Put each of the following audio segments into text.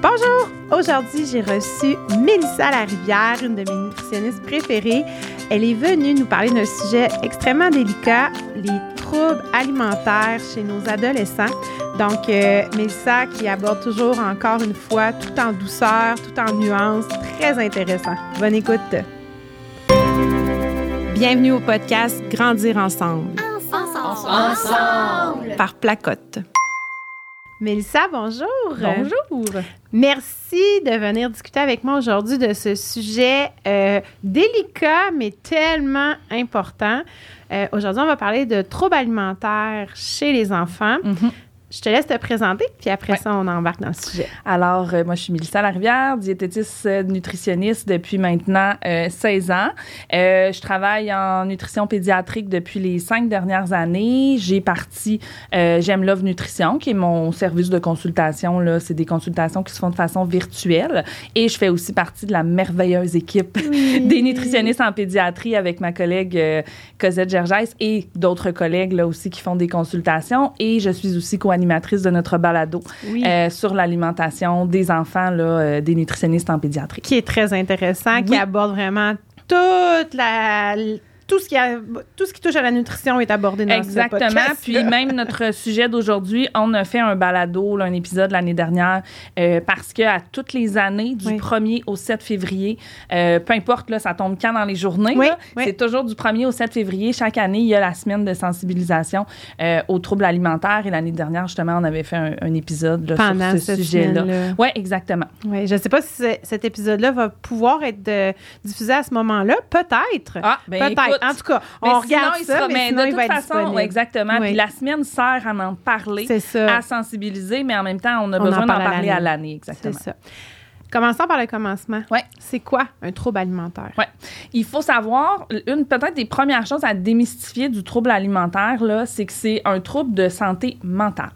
Bonjour! Aujourd'hui, j'ai reçu Mélissa Larivière, une de mes nutritionnistes préférées. Elle est venue nous parler d'un sujet extrêmement délicat, les troubles alimentaires chez nos adolescents. Donc, euh, Mélissa qui aborde toujours encore une fois, tout en douceur, tout en nuance, très intéressant. Bonne écoute! Bienvenue au podcast Grandir ensemble. Ensemble! ensemble. Par Placotte. Mélissa, bonjour. Bonjour. Merci de venir discuter avec moi aujourd'hui de ce sujet euh, délicat, mais tellement important. Euh, aujourd'hui, on va parler de troubles alimentaires chez les enfants. Mhm. Je te laisse te présenter, puis après ça, on embarque dans le sujet. Alors, euh, moi, je suis Mélissa Larivière, diététiste euh, nutritionniste depuis maintenant euh, 16 ans. Euh, je travaille en nutrition pédiatrique depuis les cinq dernières années. J'ai parti J'aime Love Nutrition, qui est mon service de consultation. Là, c'est des consultations qui se font de façon virtuelle. Et je fais aussi partie de la merveilleuse équipe des nutritionnistes en pédiatrie avec ma collègue Cosette Gergès et d'autres collègues là aussi qui font des consultations. Et je suis aussi co animatrice de notre balado Oui. euh, sur l'alimentation des enfants, là, euh, des nutritionnistes en pédiatrie. qui est très intéressant, qui aborde vraiment toute la, tout, ce qui a, tout ce qui touche à la nutrition est abordé dans ce Exactement. podcast. Puis même notre sujet d'aujourd'hui, on a fait un balado, là, un épisode l'année dernière, euh, parce que à toutes les années, du Oui. 1er au 7 février, euh, peu importe, là, ça tombe quand dans les journées, Oui, là, oui. c'est toujours du 1er au 7 février. Chaque année, il y a la semaine de sensibilisation euh, aux troubles alimentaires. Et l'année dernière, justement, on avait fait un, un épisode là, Pendant sur ce sujet-là. Oui, exactement. Oui, je ne sais pas si ce- cet épisode-là va pouvoir être diffusé à ce moment-là. Peut-être. Ah, ben, Peut-être. En tout cas, Mais on sinon, regarde il ça, mais, mais sinon, de il toute va façon, disponible. exactement. Oui. Puis la semaine sert à en parler, à sensibiliser, mais en même temps, on a On besoin d'en parler à l'année. l'année, C'est exactement. ça. Commençons par le commencement. Ouais. C'est quoi un trouble alimentaire? Ouais. Il faut savoir, une peut-être des premières choses à démystifier du trouble alimentaire, là, c'est que c'est un trouble de santé mentale.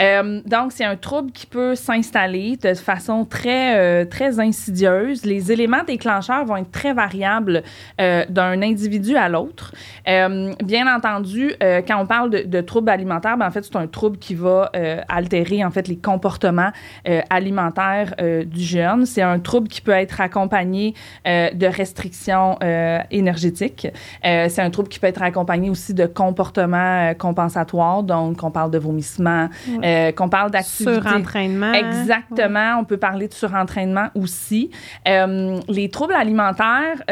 Euh, donc, c'est un trouble qui peut s'installer de façon très, euh, très insidieuse. Les éléments déclencheurs vont être très variables euh, d'un individu à l'autre. Bien entendu, quand on parle de, de trouble alimentaire, ben, en fait, c'est un trouble qui va altérer en fait les comportements alimentaires du jeune. C'est un trouble qui peut être accompagné euh, de restrictions euh, énergétiques. Euh, c'est un trouble qui peut être accompagné aussi de comportements compensatoires. Donc, on parle de vomissements, euh, qu'on parle d'activités. Surentraînement. Exactement. On peut parler de surentraînement aussi. Les troubles alimentaires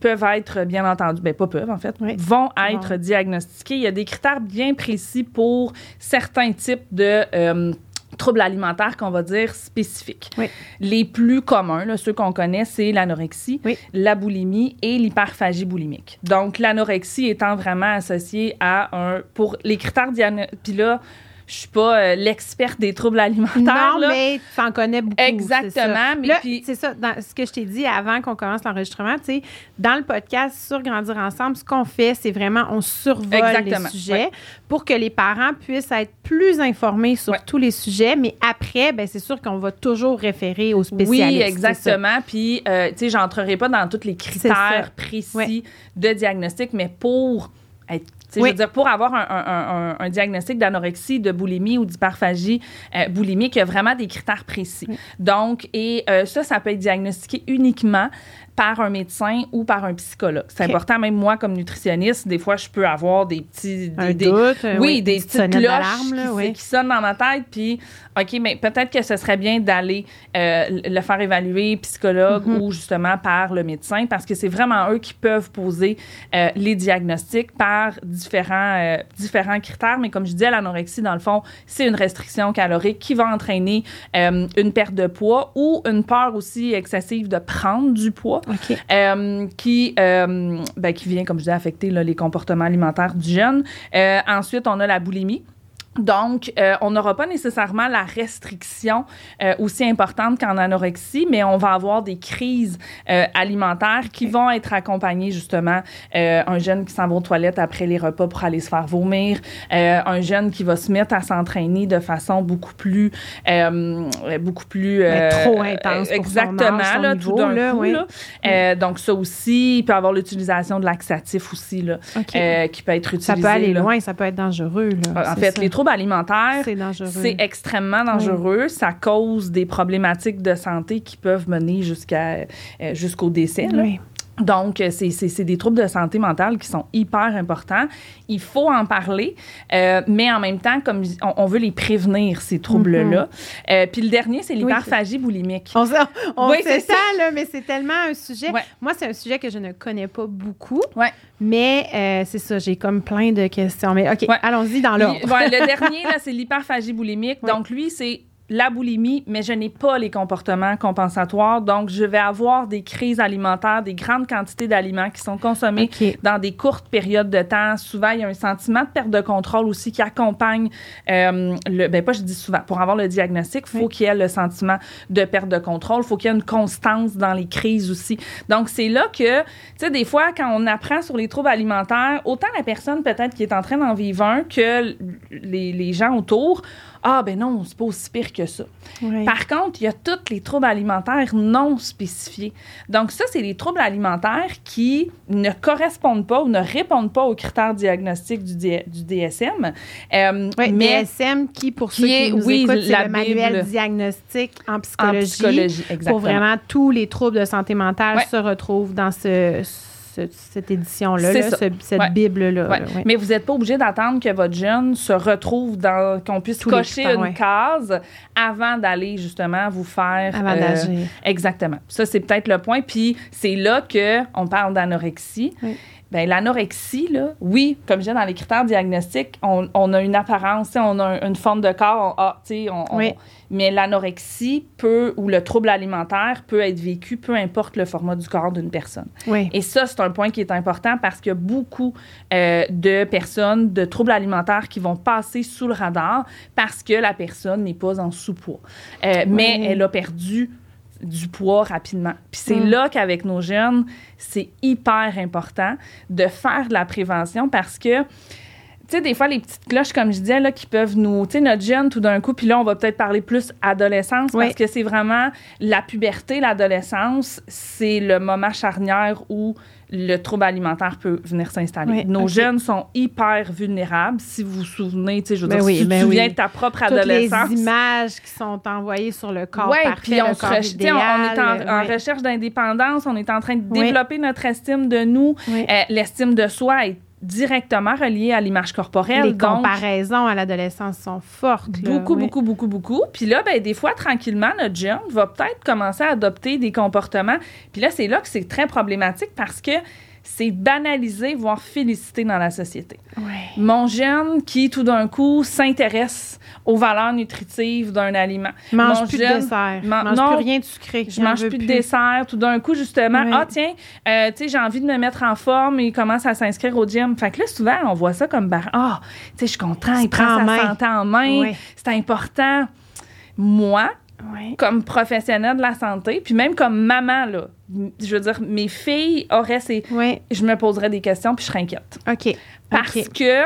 peuvent être, bien entendu, ben pas peuvent en fait, Oui. vont être Bon. diagnostiqués. Il y a des critères bien précis pour certains types de troubles alimentaires qu'on va dire spécifiques. Oui. Les plus communs, là, ceux qu'on connaît, c'est l'anorexie, Oui. la boulimie et l'hyperphagie boulimique. Donc, l'anorexie étant vraiment associée à un... Pour les critères. Puis là, je suis pas euh, l'experte des troubles alimentaires. Non, là. mais tu en connais beaucoup. c'est Exactement, ça. puis- c'est ça, dans ce que je t'ai dit avant qu'on commence l'enregistrement, tu sais, dans le podcast sur Grandir Ensemble, ce qu'on fait, c'est vraiment, on survole Exactement, les sujets ouais. pour que les parents puissent être plus informés sur Ouais. tous les sujets, mais après, ben, c'est sûr qu'on va toujours référer aux spécialistes. Oui, ça. exactement. Puis, euh, tu sais, j'entrerai pas dans tous les ça. critères précis Ouais. de diagnostic, mais pour être Oui. Je veux dire, pour avoir un, un- un- un diagnostic d'anorexie, de boulimie ou d'hyperphagie euh, boulimique, il y a vraiment des critères précis. Donc, et euh, ça, ça peut être diagnostiqué uniquement par un médecin ou par un psychologue. C'est important, même moi, comme nutritionniste, des fois, je peux avoir des petits... Des, des- doute, euh, oui, oui, des petite petites cloches là, qui, oui. qui sonnent dans ma tête. Puis, OK, mais peut-être que ce serait bien d'aller euh, le faire évaluer psychologue Mm-hmm. ou justement par le médecin parce que c'est vraiment eux qui peuvent poser euh, les diagnostics par différents, euh, différents critères. Mais comme je disais, l'anorexie, dans le fond, c'est une restriction calorique qui va entraîner une perte de poids ou une peur aussi excessive de prendre du poids OK. euh, qui, euh, ben, qui vient, comme je disais, affecter là, les comportements alimentaires du jeune. Euh, ensuite, on a la boulimie. Donc, euh, on n'aura pas nécessairement la restriction euh, aussi importante qu'en anorexie, mais on va avoir des crises euh, alimentaires qui vont être accompagnées justement euh, un jeune qui s'en va aux toilettes après les repas pour aller se faire vomir, euh, un jeune qui va se mettre à s'entraîner de façon beaucoup plus euh, beaucoup plus euh, trop intense pour son exactement âge, son là, niveau, tout d'un là, coup oui. là. Euh, donc ça aussi, il peut y avoir l'utilisation de laxatifs aussi là, OK. euh, qui peut être utilisé. ça peut aller loin, ça peut être dangereux. Là. En fait, ça. les troubles troubles alimentaires, C'est extrêmement dangereux. Ça cause des problématiques de santé qui peuvent mener jusqu'à euh, jusqu'au décès. là. Oui. Donc, euh, c'est- des troubles de santé mentale qui sont hyper importants. Il faut en parler, euh, mais en même temps, comme on, on veut les prévenir, ces troubles-là. Euh, Puis le dernier, c'est l'hyperphagie boulimique. On, on Oui, c'est ça, là, mais c'est tellement un sujet. Ouais. Moi, c'est un sujet que je ne connais pas beaucoup. Ouais. Mais euh, c'est ça, j'ai comme plein de questions. Mais OK, Ouais. allons-y dans l'ordre. Le dernier, là, c'est l'hyperphagie boulimique. Donc, lui, c'est la boulimie, mais je n'ai pas les comportements compensatoires. Donc, je vais avoir des crises alimentaires, des grandes quantités d'aliments qui sont consommés dans des courtes périodes de temps. Souvent, il y a un sentiment de perte de contrôle aussi qui accompagne euh, le. Ben, pas je dis souvent. Pour avoir le diagnostic, il faut Oui. qu'il y ait le sentiment de perte de contrôle. Il faut qu'il y ait une constance dans les crises aussi. Donc, c'est là que, tu sais, des fois, quand on apprend sur les troubles alimentaires, autant la personne peut-être qui est en train d'en vivre un que les, les gens autour. Ah, ben non, c'est pas aussi pire que ça. Par contre, il y a tous les troubles alimentaires non spécifiés. Donc, ça, c'est les troubles alimentaires qui ne correspondent pas ou ne répondent pas aux critères diagnostiques du, D- du DSM. Euh, Oui, mais DSM, qui, pour qui ceux est, qui nous oui, écoutent, c'est la le manuel diagnostic en en psychologie. psychologie, exactement. Pour vraiment tous les troubles de santé mentale se retrouvent dans ce, ce- cette édition-là, là, ce- cette Ouais. Bible-là. Ouais. là, ouais. Mais vous n'êtes pas obligé d'attendre que votre jeune se retrouve dans, qu'on puisse Tous cocher une case avant d'aller justement vous faire. Avant euh, d'agir. Exactement. Ça, c'est peut-être le point. Puis c'est là que on parle d'anorexie. Oui. Ben, l'anorexie, là, oui, comme je disais, dans les critères diagnostiques, on, on a une apparence, on a un- une forme de corps, on- ah, on- Oui. mais l'anorexie peut, ou le trouble alimentaire peut être vécu, peu importe le format du corps d'une personne. Oui. Et ça, c'est un point qui est important parce qu'il y a beaucoup euh, de personnes de troubles alimentaires qui vont passer sous le radar parce que la personne n'est pas en sous-poids. Euh, Mais elle a perdu du poids rapidement. Puis c'est Mm. là qu'avec nos jeunes, c'est hyper important de faire de la prévention parce que tu sais, des fois, les petites cloches, comme je disais, là, qui peuvent nous. Tu sais, notre jeune, tout d'un coup, puis là, on va peut-être parler plus adolescence, Oui. parce que c'est vraiment la puberté, l'adolescence, c'est le moment charnière où le trouble alimentaire peut venir s'installer. Oui, Nos jeunes sont hyper vulnérables. Si vous vous souvenez, tu sais, je veux Ben dire, oui, si tu ben te souviens oui. de ta propre Toutes les adolescence. images qui sont envoyées sur le corps Oui, parfait, puis on le corps sais, on, on est idéal, en, en ouais. recherche d'indépendance, on est en train de développer notre estime de nous. Euh, L'estime de soi est directement reliée à l'image corporelle. Les donc, comparaisons à l'adolescence sont fortes. là, Beaucoup, beaucoup, beaucoup, beaucoup. Puis là, ben, des fois, tranquillement, notre jeune va peut-être commencer à adopter des comportements. Puis là, c'est là que c'est très problématique parce que c'est banalisé, voire félicité dans la société. Ouais. Mon jeune qui, tout d'un coup, s'intéresse aux valeurs nutritives d'un aliment. Mange Mon plus jeune- de dessert. Man- mange non, plus rien de sucré. Je mange plus de dessert. Tout d'un coup, justement, Oui. ah tiens, euh, tu sais, j'ai envie de me mettre en forme et il commence à s'inscrire au gym. Fait que là, souvent, on voit ça comme, bar- ah, tu sais, je suis content, il prend prend en sa main. santé en main, Oui. c'est important. Moi, Oui. comme professionnelle de la santé, puis même comme maman, là, je veux dire, mes filles auraient ces... Oui. Je me poserais des questions, puis je serais inquiète. OK. Parce que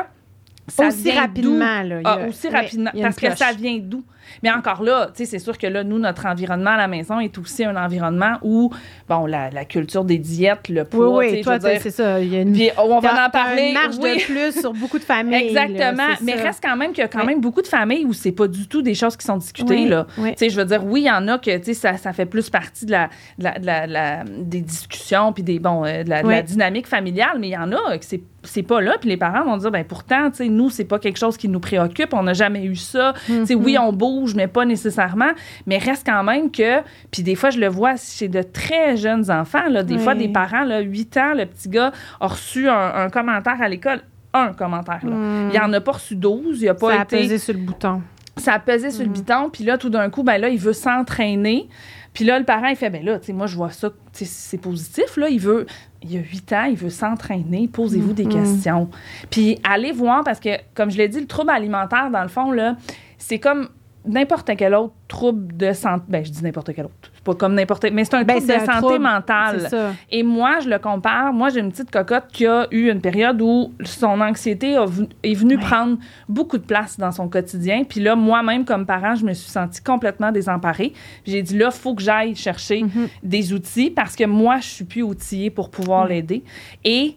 ça Aussi rapidement, là. Ah, aussi oui, rapidement. Parce que ça vient d'où? Mais encore là, c'est sûr que là, nous, notre environnement à la maison est aussi un environnement où, bon, la, la culture des diètes, le Oui, poids, oui, toi, dire, c'est ça. Il y a une, puis on va en parler. une marge oui. de plus sur beaucoup de familles. Exactement. Mais ça. reste quand même qu'il y a quand Oui. même beaucoup de familles où c'est pas du tout des choses qui sont discutées. Oui, Là. oui. Je veux dire, oui, il y en a que tu sais, ça, ça fait plus partie de la, de la, de la- de la- des discussions puis des bon, euh, de, la, de Oui. dynamique familiale, mais il y en a que c'est c'est pas là, puis les parents vont dire ben pourtant, tu nous c'est pas quelque chose qui nous préoccupe, on n'a jamais eu ça. Sais, oui, on bouge, mais pas nécessairement, mais reste quand même que puis des fois je le vois chez de très jeunes enfants là, des Oui. fois des parents là, 8 ans, le petit gars a reçu un, un commentaire à l'école, un commentaire là. Hmm. Il en a pas reçu 12, il a pas ça a été pesé sur le bouton. ça a pesé sur le biton, puis là, tout d'un coup, ben là, il veut s'entraîner. Puis là, le parent, il fait, ben là, tu sais, moi, je vois ça, c'est positif, là. Il veut, il y a huit ans, il veut s'entraîner. Posez-vous des questions. Puis allez voir, parce que, comme je l'ai dit, le trouble alimentaire, dans le fond, là, c'est comme n'importe quel autre trouble de santé. Ben, je dis n'importe quel autre. C'est pas comme n'importe mais c'est un Ben, trouble de un santé trouble, mentale. Ça. Et moi, je le compare. Moi, j'ai une petite cocotte qui a eu une période où son anxiété a est venue Ouais. prendre beaucoup de place dans son quotidien. Puis là, moi-même, comme parent, je me suis sentie complètement désemparée. J'ai dit, là, il faut que j'aille chercher Mhm. des outils parce que moi, je suis plus outillée pour pouvoir l'aider. Et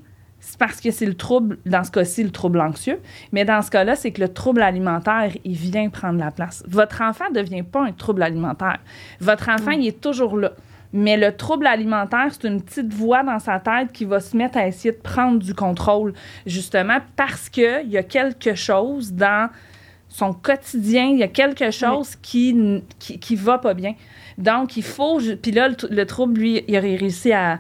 parce que c'est le trouble, dans ce cas-ci, le trouble anxieux. Mais dans ce cas-là, c'est que le trouble alimentaire, il vient prendre la place. Votre enfant ne devient pas un trouble alimentaire. Votre enfant, il est toujours là. Mais le trouble alimentaire, c'est une petite voix dans sa tête qui va se mettre à essayer de prendre du contrôle, justement parce qu'il y a quelque chose dans son quotidien, il y a quelque chose qui, qui, qui va pas bien. Donc, il faut. Puis là, le, trouble, lui, il a réussi à.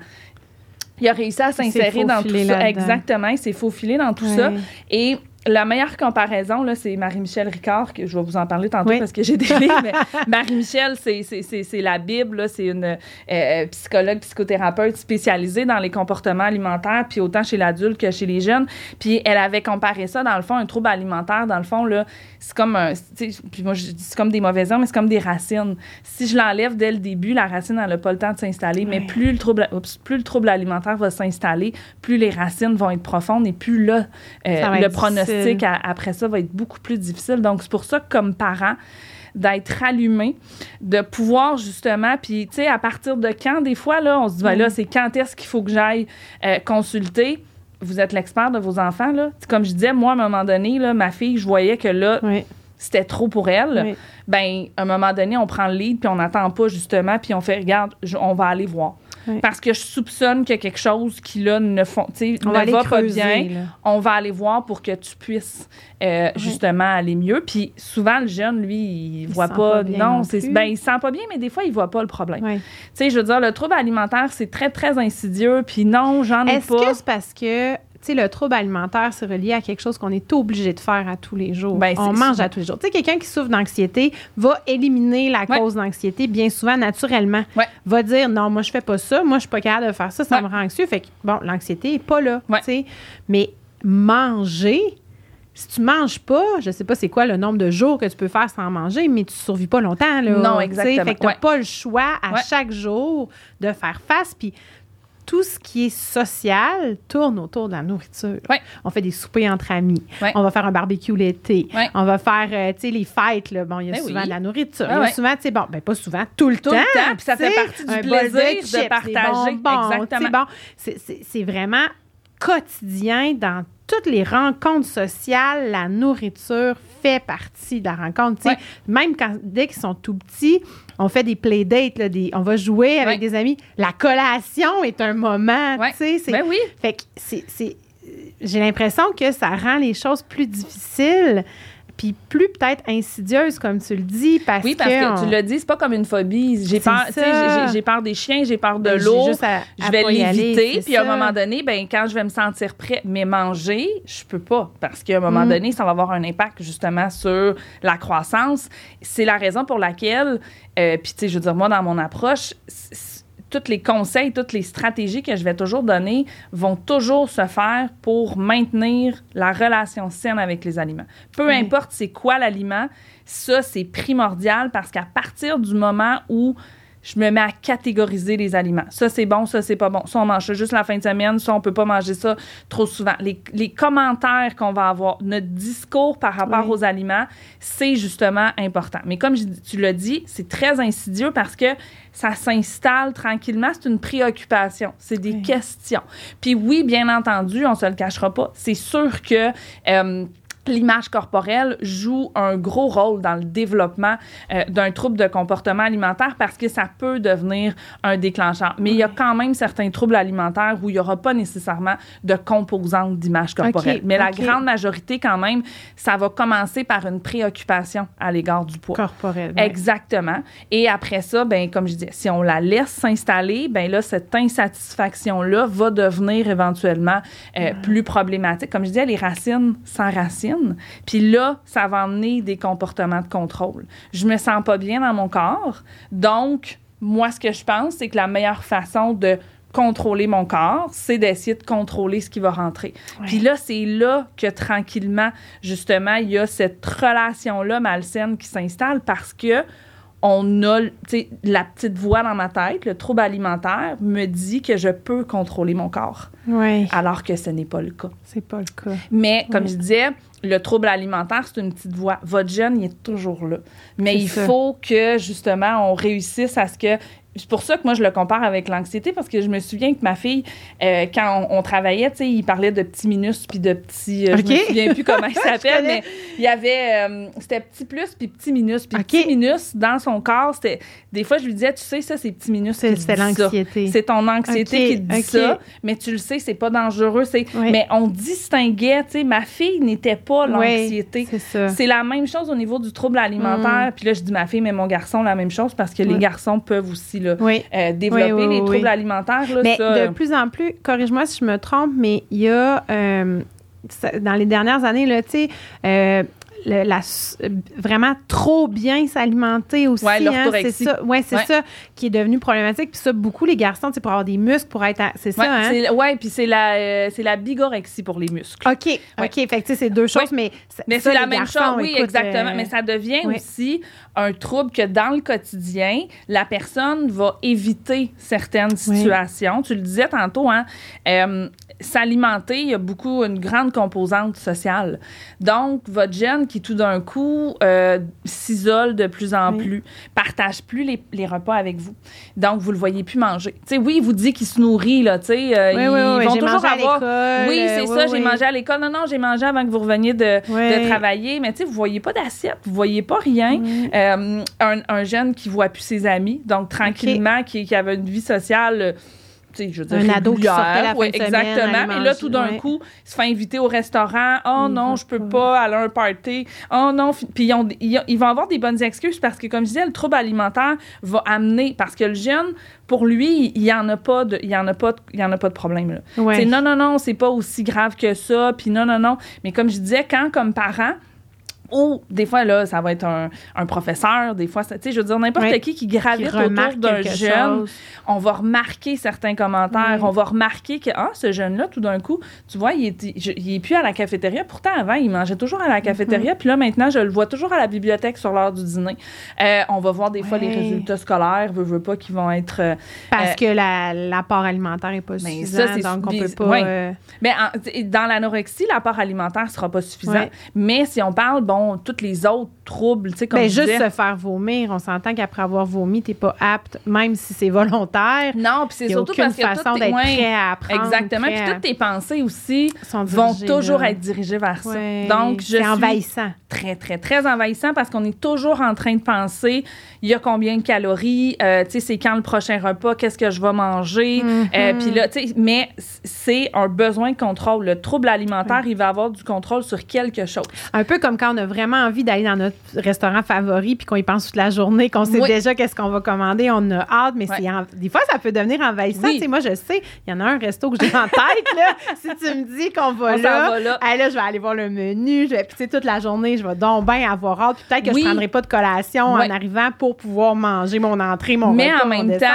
Il a réussi à s'insérer dans tout ça. Exactement, il s'est faufilé dans tout ça. Et la meilleure comparaison, c'est Marie-Michel Ricard, que je vais vous en parler tantôt parce que j'ai des livres. Mais Marie-Michel, c'est la Bible. C'est une euh, euh, psychologue, psychothérapeute spécialisée dans les comportements alimentaires, puis autant chez l'adulte que chez les jeunes. Puis elle avait comparé ça, dans le fond, un trouble alimentaire, dans le fond, là, c'est comme un, puis moi, je dis c'est comme des mauvaises herbes, mais c'est comme des racines. Si je l'enlève dès le début, la racine, n'a pas le temps de s'installer. Mais plus le, trouble, plus le trouble alimentaire va s'installer, plus les racines vont être profondes et plus là, euh, le pronostic après ça va être beaucoup plus difficile. Donc, c'est pour ça que, comme parent, d'être allumé, de pouvoir justement, puis tu sais, à partir de quand, des fois, là, on se dit, ben là, c'est quand est-ce qu'il faut que j'aille euh, consulter? Vous êtes l'expert de vos enfants, là. comme je disais, moi, à un moment donné, là, ma fille, je voyais que là, c'était trop pour elle. Ben, à un moment donné, on prend le lead, puis on n'attend pas, justement, puis on fait, regarde, on va aller voir. Parce que je soupçonne qu'il y a quelque chose qui, là, ne, font, ne va pas bien. On va aller voir pour que tu puisses, euh, justement, aller mieux. Puis souvent, le jeune, lui, il, voit pas. non, c'est, ben, il sent pas bien, mais des fois, il voit pas le problème. Tu sais, je veux dire, le trouble alimentaire, c'est très, très insidieux. Puis non, j'en ai pas. Est-ce que c'est parce que sais, le trouble alimentaire, c'est relié à quelque chose qu'on est obligé de faire à tous les jours. Ben, on mange à tous les jours. Tu sais, quelqu'un qui souffre d'anxiété va éliminer la cause d'anxiété bien souvent naturellement. Va dire non, moi je fais pas ça, moi je suis pas capable de faire ça, ça me rend anxieux. Fait que bon, l'anxiété est pas là. Tu sais, mais manger, si tu manges pas, je sais pas c'est quoi le nombre de jours que tu peux faire sans manger, mais tu survis pas longtemps. Là, non, exactement. Fait que tu pas le choix à chaque jour de faire face. Puis tout ce qui est social tourne autour de la nourriture. On fait des soupers entre amis. On va faire un barbecue l'été. On va faire, euh, tu sais, les fêtes. Là. Bon, il y a ben souvent de la nourriture. il y a souvent, tu sais, bon, ben pas souvent, tout le tout temps. Le temps puis ça fait partie du plaisir de, partager. Exactement. C'est vraiment quotidien dans toutes les rencontres sociales, la nourriture fait partie de la rencontre. Même quand, dès qu'ils sont tout petits, on fait des playdates, là, des, on va jouer avec des amis. La collation est un moment. Ben oui. Fait que c'est, j'ai l'impression que ça rend les choses plus difficiles puis plus peut-être insidieuse, comme tu le dis, parce oui, parce que, tu l'as dit, c'est pas comme une phobie. J'ai peur, j'ai peur des chiens, j'ai peur de ben, l'eau, je vais l'éviter, puis à un moment donné, ben quand je vais me sentir prêt, mais manger, je peux pas, parce qu'à un moment mm. donné, ça va avoir un impact justement sur la croissance. C'est la raison pour laquelle, euh, puis tu sais, je veux dire, moi, dans mon approche, tous les conseils, toutes les stratégies que je vais toujours donner vont toujours se faire pour maintenir la relation saine avec les aliments. Peu importe c'est quoi l'aliment, ça c'est primordial parce qu'à partir du moment où je me mets à catégoriser les aliments. Ça, c'est bon, ça, c'est pas bon. Ça, on mange ça juste la fin de semaine. Ça, on peut pas manger ça trop souvent. Les, les commentaires qu'on va avoir, notre discours par rapport aux aliments, c'est justement important. Mais comme je, tu l'as dit, c'est très insidieux parce que ça s'installe tranquillement. C'est une préoccupation. C'est des questions. Puis oui, bien entendu, on se le cachera pas. C'est sûr que... Euh, l'image corporelle joue un gros rôle dans le développement euh, d'un trouble de comportement alimentaire parce que ça peut devenir un déclencheur. Mais il y a quand même certains troubles alimentaires où il n'y aura pas nécessairement de composante d'image corporelle. Mais la grande majorité, quand même, ça va commencer par une préoccupation à l'égard du poids. Corporel. Exactement. Et après ça, ben, comme je disais, si on la laisse s'installer, ben là, cette insatisfaction-là va devenir éventuellement euh, plus problématique. Comme je disais, les racines sans racines, puis là, ça va amener des comportements de contrôle. Je me sens pas bien dans mon corps. Donc, moi, ce que je pense, c'est que la meilleure façon de contrôler mon corps, c'est d'essayer de contrôler ce qui va rentrer. Puis là, c'est là que tranquillement, justement, il y a cette relation-là malsaine qui s'installe parce que on a, la petite voix dans ma tête, le trouble alimentaire, me dit que je peux contrôler mon corps. Oui. Alors que ce n'est pas le cas. C'est pas le cas. Mais, comme je disais, le trouble alimentaire, c'est une petite voix. Votre jeune, il est toujours là. Mais il faut que, justement, on réussisse à ce que c'est pour ça que moi, je le compare avec l'anxiété, parce que je me souviens que ma fille, euh, quand on, travaillait, tu sais, il parlait de petits minus puis de petits. Euh, Je me souviens plus comment il s'appelle, mais il y avait. Euh, c'était petit plus puis petit minus. Puis petit minus, dans son corps, c'était. Des fois, je lui disais, tu sais, ça, c'est petit minus. C'est l'anxiété. C'est ton anxiété qui te dit ça, mais tu le sais, c'est pas dangereux. c'est Mais on distinguait, tu sais, ma fille n'était pas l'anxiété. c'est la même chose au niveau du trouble alimentaire. Mm. Puis là, je dis ma fille, mais mon garçon, la même chose, parce que les garçons peuvent aussi oui. Euh, développer les troubles alimentaires. mais de plus en plus, corrige-moi si je me trompe, mais il y a, euh, dans les dernières années, là, tu sais, la, vraiment trop bien s'alimenter aussi. Ouais, hein, c'est ça, ouais, c'est ça qui est devenu problématique. Puis ça, beaucoup les garçons, c'est pour avoir des muscles, pour être, c'est ça. Hein? Ouais, puis c'est la, euh, c'est la bigorexie pour les muscles. Ok, ok, fait que c'est deux choses, mais mais c'est la même chose. Oui, exactement. Euh, mais ça devient aussi un trouble que dans le quotidien, la personne va éviter certaines situations. Tu le disais tantôt, hein. Euh, s'alimenter, il y a beaucoup, une grande composante sociale. Donc, votre gène qui, tout d'un coup, euh, s'isole de plus en plus, partage plus les, les, repas avec vous. Donc, vous le voyez plus manger. Sais, oui, il vous dit qu'il se nourrit, là, tu sais. Euh, oui, ils, vont toujours avoir... Oui, c'est ça, j'ai mangé à l'école. Non, non, j'ai mangé avant que vous reveniez de, de travailler. Mais, tu sais, vous voyez pas d'assiette, vous voyez pas rien. Euh, un, un, jeune qui voit plus ses amis, donc tranquillement, qui, qui avait une vie sociale je veux un ado qui sortait la fin exactement. mais là, tout d'un coup, il se fait inviter au restaurant. Oh non, je peux pas aller à un party. Oh non. Puis ils, vont avoir des bonnes excuses parce que, comme je disais, le trouble alimentaire va amener. Parce que le jeune, pour lui, il n'y en a pas de, il y en a pas il y en a pas de problème. Là. Non, non, non, c'est pas aussi grave que ça. Puis non, non, non. Mais comme je disais, quand, comme parent, ou des fois, là, ça va être un, un professeur, des fois, tu sais, je veux dire, n'importe qui qui gravite autour d'un jeune, on va remarquer certains commentaires, on va remarquer que, ah, ce jeune-là, tout d'un coup, tu vois, il est, il est plus à la cafétéria. Pourtant, avant, il mangeait toujours à la cafétéria, mm-hmm. puis là, maintenant, je le vois toujours à la bibliothèque sur l'heure du dîner. Euh, on va voir des fois les résultats scolaires, veux, veux pas, qui vont être... Euh, Parce euh, que l'apport alimentaire n'est pas ben, suffisant, ça, donc on peut pas... Mais dans l'anorexie, l'apport alimentaire sera pas suffisant. Mais si on parle, bon, toutes les autres troubles, tu sais, comme Mais juste se faire vomir, on s'entend qu'après avoir vomi, t'es pas apte, même si c'est volontaire. Non, puis c'est surtout parce que façon d'être prêt à apprendre. Exactement, puis toutes tes pensées aussi vont toujours être dirigées vers ça. Donc, je c'est envahissant. Très, très, très envahissant parce qu'on est toujours en train de penser, il y a combien de calories, euh, tu sais, c'est quand le prochain repas, qu'est-ce que je vais manger, euh, mm-hmm. puis là, tu sais, mais c'est un besoin de contrôle. Le trouble alimentaire, il va avoir du contrôle sur quelque chose. Un peu comme quand on a vraiment envie d'aller dans notre restaurant favori puis qu'on y pense toute la journée, qu'on sait déjà qu'est-ce qu'on va commander, on a hâte, mais c'est des fois, ça peut devenir envahissant. Moi, je sais, il y en a un resto que j'ai en tête. Là, si tu me dis qu'on va là, là. là, je vais aller voir le menu, je vais, puis toute la journée, je vais donc bien avoir hâte. Peut-être que je ne prendrai pas de collation en arrivant pour pouvoir manger mon entrée, mon Mais en même temps,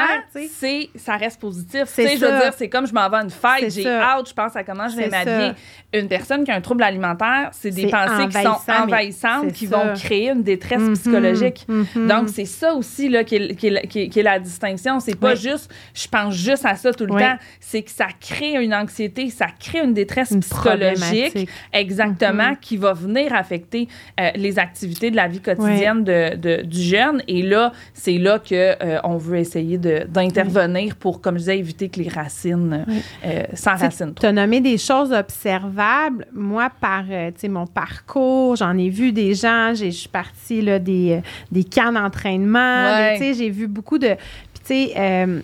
c'est, ça reste positif. C'est je veux dire, c'est comme je m'en vais à une fête, j'ai hâte, je pense à comment je vais m'habiller. Une personne qui a un trouble alimentaire, c'est des pensées qui sont envahissantes, qui vont créer une détresse mm-hmm. psychologique. Mm-hmm. Donc, c'est ça aussi là, qui, est, qui, est, qui, est, la distinction. C'est pas juste, je pense juste à ça tout le temps. C'est que ça crée une anxiété, ça crée une détresse psychologique, exactement, mm-hmm. qui va venir affecter euh, les activités de la vie quotidienne de, de, du jeune. Et là, c'est là que euh, on veut essayer d'intervenir pour, comme je disais, éviter que les racines euh, s'enracinent. Tu as nommé des choses observables. Moi, par mon parcours, j'en ai vu des gens, je suis partie là, des, euh, des camps d'entraînement. J'ai vu beaucoup de. Puis, tu sais, euh,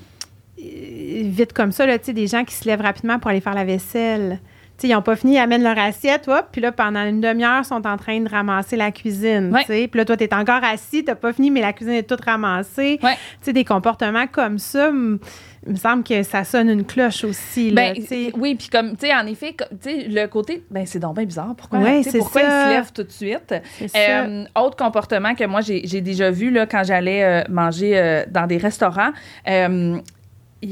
vite comme ça, là, des gens qui se lèvent rapidement pour aller faire la vaisselle. T'sais, ils n'ont pas fini, ils amènent leur assiette, hop, puis là, pendant une demi-heure, ils sont en train de ramasser la cuisine. Puis là, toi, tu es encore assis, tu n'as pas fini, mais la cuisine est toute ramassée. sais Des comportements comme ça, il me semble que ça sonne une cloche aussi. Là, ben, oui, puis comme, tu sais, en effet, le côté, ben c'est donc bien bizarre. Pourquoi, pourquoi ils se lèvent tout de suite? Euh, autre comportement que moi, j'ai déjà vu là, quand j'allais euh, manger euh, dans des restaurants.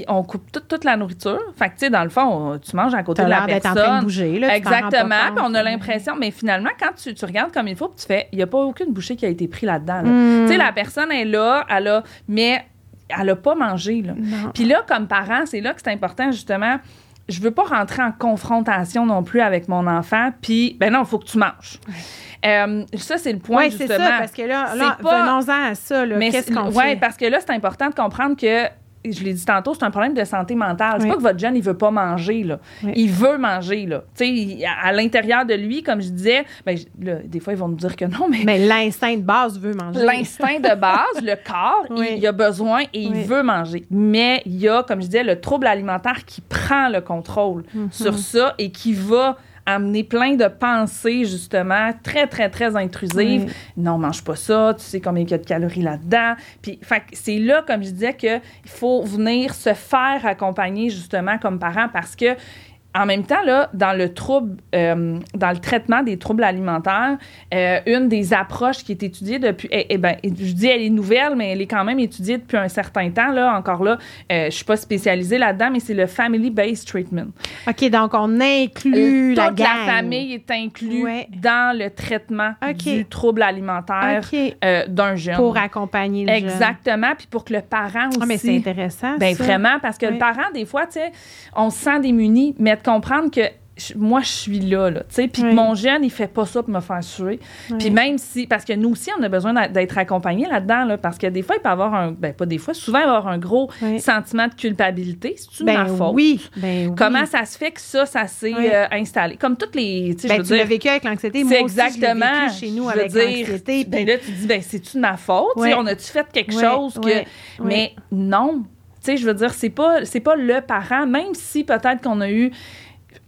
On coupe toute, la nourriture. Fait que, tu sais, dans le fond, tu manges à côté de la personne. en train de bouger, là, Exactement. Puis on a l'impression, mais finalement, quand tu, tu, regardes comme il faut, tu fais, il n'y a pas aucune bouchée qui a été prise là-dedans. Hmm. Tu sais, la personne est là, elle a, mais elle n'a pas mangé. Là. Puis là, comme parent, c'est là que c'est important, justement, je veux pas rentrer en confrontation non plus avec mon enfant, puis, ben non, il faut que tu manges. Euh, ça, c'est le point, Oui, c'est justement. ça, parce que là, là C'est pas- venons-en à ça. Qu'est-ce c'est- qu'on ouais, fait? parce que là, c'est important de comprendre que, je l'ai dit tantôt, c'est un problème de santé mentale. C'est Oui. pas que votre jeune, il veut pas manger, là. Oui. Il veut manger, là. Tu à à l'intérieur de lui, comme je disais, ben, là, des fois, ils vont nous dire que non, mais Mais l'instinct de base veut manger. L'instinct de base, le corps, Oui. il, il a besoin et il veut manger. Mais il y a, comme je disais, le trouble alimentaire qui prend le contrôle Mhm. sur ça et qui va amener plein de pensées, justement, très, très, très intrusives. Non, mange pas ça, tu sais combien il y a de calories là-dedans. Puis, fait que c'est là, comme je disais, qu'il faut venir se faire accompagner, justement, comme parent, parce que en même temps, là, dans le trouble, euh, dans le traitement des troubles alimentaires, euh, une des approches qui est étudiée depuis, eh, eh ben, je dis elle est nouvelle, mais elle est quand même étudiée depuis un certain temps. Là, encore là, euh, je suis pas spécialisée là-dedans, mais c'est le family-based treatment. OK, donc on inclut la Toute la, gang. famille est inclue Ouais. dans le traitement OK. du trouble alimentaire OK, euh, d'un jeune. pour accompagner le jeune. Exactement, puis pour que le parent aussi. Ah, mais c'est intéressant, Ben ça. vraiment, parce que Oui. le parent, des fois, tu sais, on se sent démuni, mais de comprendre que moi, je suis là, là, tu sais, puis que Oui. mon jeune, il fait pas ça pour me faire suer. Puis même si, parce que nous aussi, on a besoin d'être accompagnés là-dedans, là, parce que des fois, il peut avoir un, ben pas des fois, souvent, il va avoir un gros Oui. sentiment de culpabilité. C'est-tu Ben ma faute? oui, ben oui. Comment ça se fait que ça, ça s'est euh, installé? Comme toutes les, tu sais, Ben, je veux tu l'as dire, vécu avec l'anxiété. Moi c'est aussi, je exactement. vécu chez nous je avec l'anxiété. Ben là, tu dis, ben, c'est-tu de ma faute? On a-tu fait quelque chose que. Mais non. Tu sais, je veux dire, c'est pas, c'est pas le parent, même si peut-être qu'on a eu.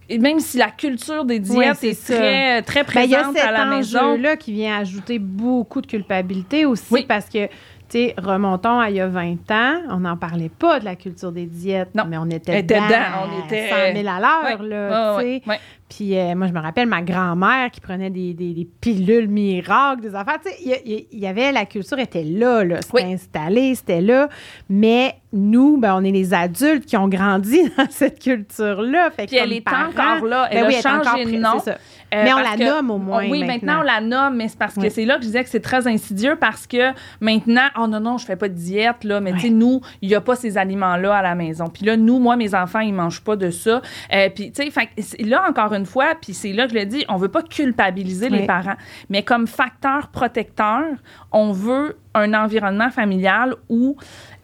et Même si la culture des diètes est très, très Ben, il y a présente cet à la maison. enjeu-là qui vient ajouter beaucoup de culpabilité aussi Oui. parce que, sais, remontons à il y a 20 ans, on n'en parlait pas de la culture des diètes, Non. mais on était Était dedans, dedans, on était- 100 000 à l'heure, Ouais, là, ouais, tu ouais, sais. ouais. Puis euh, moi, je me rappelle ma grand-mère qui prenait des, des- des pilules miracles, des affaires. Tu sais, il y avait, la culture était là, là. C'était Oui. installé, c'était là. Mais nous, ben, on est les adultes qui ont grandi dans cette culture-là. Fait Puis elle comme est parents, encore là. Elle ben a oui, changé de nom. Euh, Mais on la que- nomme au moins Oui, maintenant. maintenant, on la nomme, mais c'est parce que Oui. c'est là que je disais que c'est très insidieux parce que maintenant, oh non, non, je fais pas de diète, là, mais tu sais, nous, il y a pas ces aliments-là à la maison. Puis là, nous, moi, mes enfants, ils mangent pas de ça. Euh, puis, tu sais, là, encore une fois, puis c'est là que je le dis, on veut pas culpabiliser les parents, mais comme facteur protecteur, on veut un environnement familial où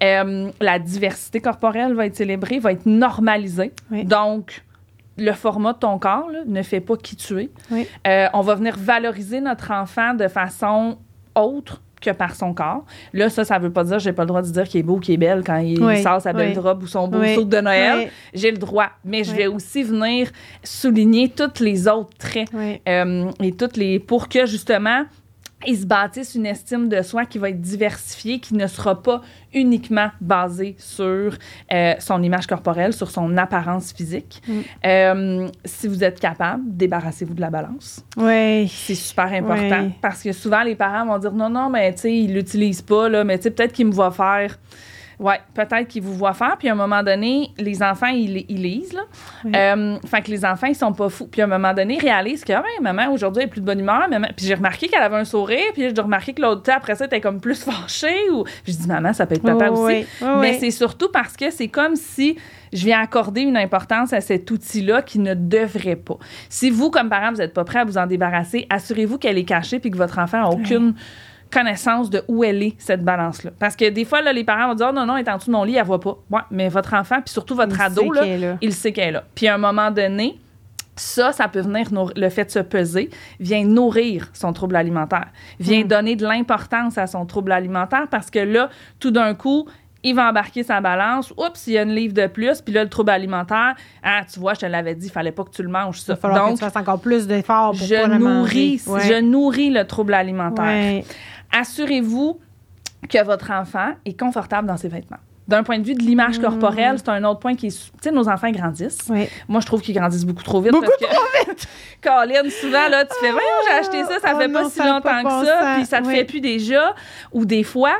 euh, la diversité corporelle va être célébrée, va être normalisée. Donc, le format de ton corps là, ne fait pas qui tu es. Oui. Euh, on va venir valoriser notre enfant de façon autre que par son corps. Là, ça, ça veut pas dire j'ai pas le droit de dire qu'il est beau, qu'il est belle quand il Oui, sort sa belle oui. robe ou son beau Oui, saut de Noël. J'ai le droit. Mais je vais aussi venir souligner tous les autres traits euh, et toutes les pour que justement ils se bâtissent une estime de soi qui va être diversifiée, qui ne sera pas uniquement basée sur euh, son image corporelle, sur son apparence physique. Mm. Euh, si vous êtes capable, débarrassez-vous de la balance. Oui. C'est super important Oui. parce que souvent les parents vont dire non, non, mais tu sais, ils l'utilisent pas, là, mais tu sais, peut-être qu'il me voit faire. Ouais, peut-être qu'ils vous voient faire. Puis à un moment donné, les enfants, ils, ils lisent. Là. Oui. Euh, fait que les enfants, ils sont pas fous. Puis à un moment donné, ils réalisent que, ah, maman, aujourd'hui, elle est plus de bonne humeur. Maman... Puis j'ai remarqué qu'elle avait un sourire. Puis j'ai remarqué que l'autre après ça, elle était comme plus fâchée. Ou... Puis je dis, maman, ça peut être papa Oui, aussi. oui, oui, Mais oui. c'est surtout parce que c'est comme si je viens accorder une importance à cet outil-là qui ne devrait pas. Si vous, comme parent, vous n'êtes pas prêt à vous en débarrasser, assurez-vous qu'elle est cachée puis que votre enfant n'a aucune connaissance de où elle est, cette balance-là. Parce que des fois, là, les parents vont dire, oh, non, non, elle est en dessous de mon lit, elle voit pas. Ouais, mais votre enfant, puis surtout votre Il ado, là, il sait qu'elle est là. Puis à un moment donné, ça, ça peut venir, le fait de se peser, vient nourrir son trouble alimentaire, vient Mm. donner de l'importance à son trouble alimentaire parce que là, tout d'un coup, il va embarquer sa balance. Oups, il y a une livre de plus. Puis là, le trouble alimentaire, ah, tu vois, je te l'avais dit, il fallait pas que tu le manges, Il ça. va falloir que Donc, tu fasses encore plus d'efforts pour je pas le nourris, manger. je nourris le trouble alimentaire. Ouais. Assurez-vous que votre enfant est confortable dans ses vêtements. D'un point de vue de l'image Mm. corporelle, c'est un autre point qui est... Tu sais, nos enfants grandissent. Ouais. Moi, je trouve qu'ils grandissent beaucoup trop vite. Beaucoup parce que, Colin, souvent, là, tu fais, voyons, j'ai acheté ça, ça Oh fait non, pas si longtemps pas que ça, puis ça te Oui. fait plus déjà. Ou des fois,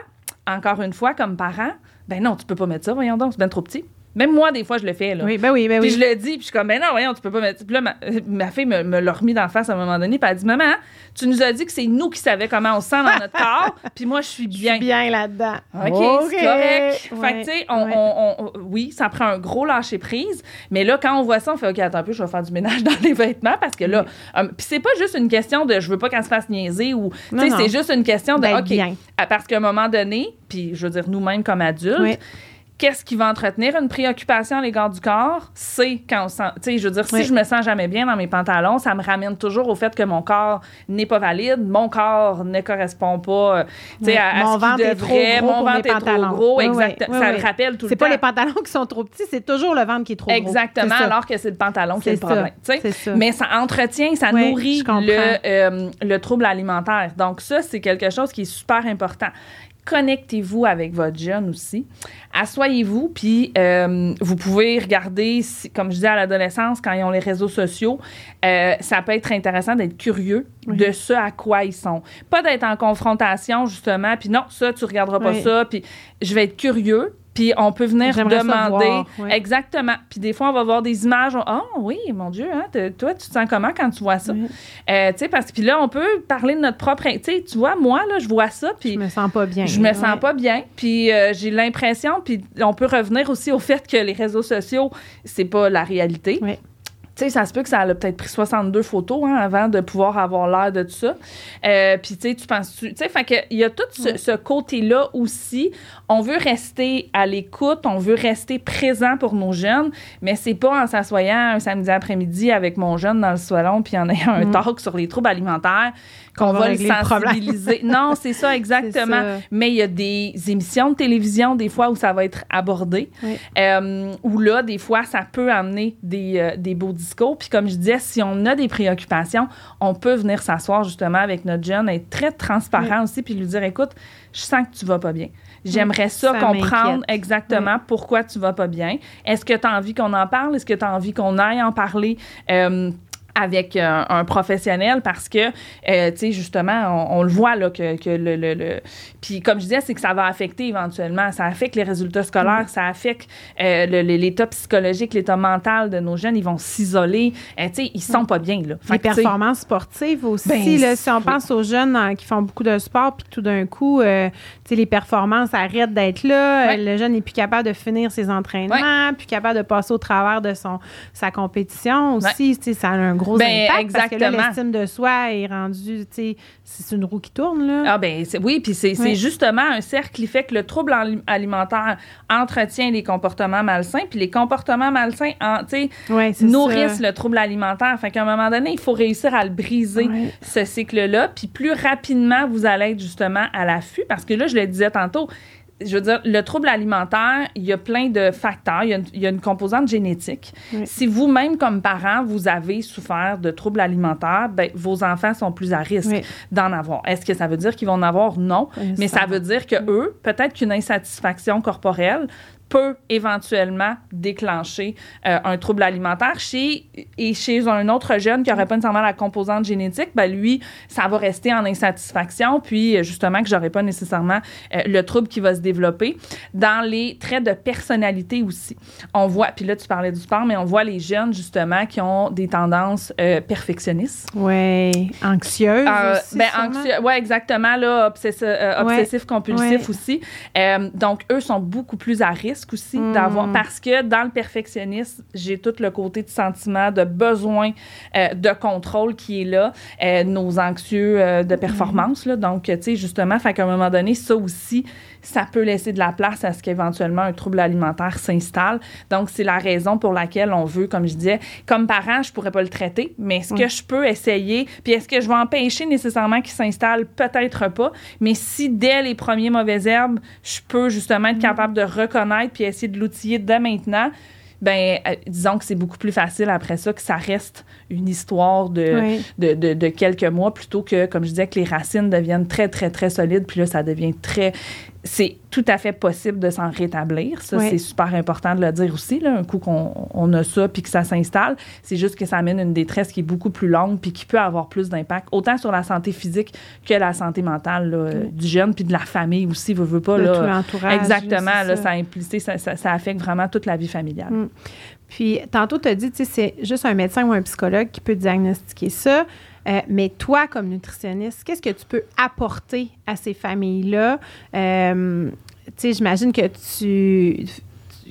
encore une fois, comme parent, ben non, tu peux pas mettre ça, voyons donc, c'est bien trop petit. Même moi, des fois, je le fais. Là. Oui, ben oui, ben Puis oui. je le dis, puis je suis comme, ben non, voyons, tu peux pas mettre. Puis là, ma, ma fille me, me l'a remis d'en face à un moment donné, puis elle a dit, maman, tu nous as dit que c'est nous qui savions comment on se sent dans notre corps, puis moi, je suis bien. Bien là-dedans. OK, c'est correct. Fait que, tu sais, on, ouais. on- on- oui, ça prend un gros lâcher-prise, mais là, quand on voit ça, on fait, OK, attends un peu, je vais faire du ménage dans les vêtements parce que là, euh, puis c'est pas juste une question de je veux pas qu'elle se fasse niaiser ou, tu sais, c'est juste une question de, D'être OK, bien. parce qu'à un moment donné, puis je veux dire, nous-mêmes comme adultes, Oui. Qu'est-ce qui va entretenir une préoccupation à l'égard du corps? C'est quand on sent. Tu sais, je veux dire, si Oui. je me sens jamais bien dans mes pantalons, ça me ramène toujours au fait que mon corps n'est pas valide, mon corps ne correspond pas euh, tu sais, Oui. à, à Mon ce ventre est trop gros mon ventre est trop pantalons. gros. Oui, exact. oui, ça le rappelle tout le C'est temps. pas les pantalons qui sont trop petits, c'est toujours le ventre qui est trop gros. Exactement, C'est alors que c'est le pantalon qui est le C'est problème. c'est ça. Mais ça entretient, ça nourrit le, euh, le trouble alimentaire. Donc, ça, c'est quelque chose qui est super important. Connectez-vous avec votre jeune aussi. Assoyez-vous, puis euh, vous pouvez regarder, si- comme je disais à l'adolescence, quand ils ont les réseaux sociaux, euh, ça peut être intéressant d'être curieux Oui. de ce à quoi ils sont. Pas d'être en confrontation, justement, puis non, ça, tu regarderas pas Oui. ça, puis je vais être curieux, puis on peut venir demander. oui. Exactement. Puis des fois, on va voir des images. Ah oui, mon Dieu, hein, te- toi, tu te sens comment quand tu vois ça? Oui. Euh, tu sais, parce que puis là, on peut parler de notre propre. Tu sais, tu vois, moi, là, je vois ça, puis Je me sens pas bien. je me sens pas bien. Puis euh, j'ai l'impression, puis on peut revenir aussi au fait que les réseaux sociaux, c'est pas la réalité. Tu sais, ça se peut que ça a peut-être pris 62 photos hein, avant de pouvoir avoir l'air de tout ça. Euh, Puis, tu sais, tu penses... Tu sais, fait que il y a tout ce, ce côté-là aussi. On veut rester à l'écoute, on veut rester présent pour nos jeunes, mais c'est pas en s'assoyant un samedi après-midi avec mon jeune dans le salon puis en ayant un Mm. talk sur les troubles alimentaires qu'on va va, le sensibiliser. non, c'est ça, exactement. ça. Mais il y a des émissions de télévision, des fois, où ça va être abordé. Oui. Euh, où là, des fois, ça peut amener des, euh, des beaux discours. Puis comme je disais, si on a des préoccupations, on peut venir s'asseoir justement avec notre jeune, être très transparent aussi, puis lui dire, écoute, je sens que tu vas pas bien. J'aimerais ça, Ça comprendre exactement pourquoi tu vas pas bien. Est-ce que tu as envie qu'on en parle? Est-ce que tu as envie qu'on aille en parler? Euh, avec euh, un professionnel parce que, euh, tu sais, justement, on, on le voit, là, que, que le, le, le- Puis comme je disais, c'est que ça va affecter éventuellement. Ça affecte les résultats scolaires, ça affecte euh, l'état psychologique, l'état mental de nos jeunes. Ils vont s'isoler. Euh, tu sais, ils sont pas bien, là. Fait Les performances sportives aussi. Ben, là, si on pense aux jeunes euh, qui font beaucoup de sport, puis tout d'un coup, tu sais, les performances arrêtent d'être là. Ouais. Le jeune n'est plus capable de finir ses entraînements, plus capable de passer au travers de son, sa compétition aussi. Tu sais, Ça a un gros Ben, impact parce que exactement. l'estime de soi est rendue, tu sais, c'est une roue qui tourne. Là. Ah ben oui, puis c'est Oui. justement un cercle qui fait que le trouble ali- alimentaire entretient les comportements malsains, puis les comportements malsains en, tu sais, Ouais, c'est nourrissent ça. le trouble alimentaire. Fait qu'à un moment donné, il faut réussir à le briser, ce cycle-là. Puis plus rapidement vous allez être justement à l'affût, parce que là, je le disais tantôt, je veux dire, le trouble alimentaire, il y a plein de facteurs. Il y a une, il y a une composante génétique. Oui. Si vous-même, comme parent, vous avez souffert de troubles alimentaires, ben, vos enfants sont plus à risque Oui. d'en avoir. Est-ce que ça veut dire qu'ils vont en avoir? Non. Oui, Mais ça ça veut dire que eux, peut-être qu'une insatisfaction corporelle peut éventuellement déclencher euh, un trouble alimentaire chez et chez un autre jeune qui n'aurait pas nécessairement la composante génétique ben lui ça va rester en insatisfaction puis euh, justement que j'aurais pas nécessairement euh, le trouble qui va se développer dans les traits de personnalité aussi on voit puis là tu parlais du sport mais on voit les jeunes justement qui ont des tendances euh, perfectionnistes Oui, anxieuse. euh, aussi, ben, anxieux, ouais, exactement, là, obsessi- Ouais. obsessif compulsif Ouais. aussi. Donc, eux sont beaucoup plus à risque aussi d'avoir, parce que dans le perfectionnisme, j'ai tout le côté de sentiment, de besoin euh, de contrôle qui est là, euh, nos anxieux euh, de performance, là. Donc, tu sais, justement, fait qu'à un moment donné, ça aussi, ça peut laisser de la place à ce qu'éventuellement un trouble alimentaire s'installe. Donc, c'est la raison pour laquelle on veut, comme je disais, comme parent, je pourrais pas le traiter, mais est-ce que je peux essayer? Puis est-ce que je vais empêcher nécessairement qu'il s'installe? Peut-être pas. Mais si dès les premiers mauvaises herbes, je peux justement être capable de reconnaître puis essayer de l'outiller dès maintenant, ben euh, disons que c'est beaucoup plus facile après ça que ça reste une histoire de, Oui. de, de, de quelques mois plutôt que, comme je disais, que les racines deviennent très, très, très solides. Puis là, ça devient très c'est tout à fait possible de s'en rétablir. Ça, c'est super important de le dire aussi. Là, un coup qu'on on a ça puis que ça s'installe, c'est juste que ça amène une détresse qui est beaucoup plus longue puis qui peut avoir plus d'impact, autant sur la santé physique que la santé mentale du jeune puis de la famille aussi, veut, veut pas. De là, tout l'entourage. Exactement. Là, ça. Ça, ça, ça, affecte vraiment toute la vie familiale. Mm. Puis, tantôt, tu as dit, c'est juste un médecin ou un psychologue qui peut diagnostiquer ça. Euh, mais toi, comme nutritionniste, qu'est-ce que tu peux apporter à ces familles-là? Euh, tu j'imagine que tu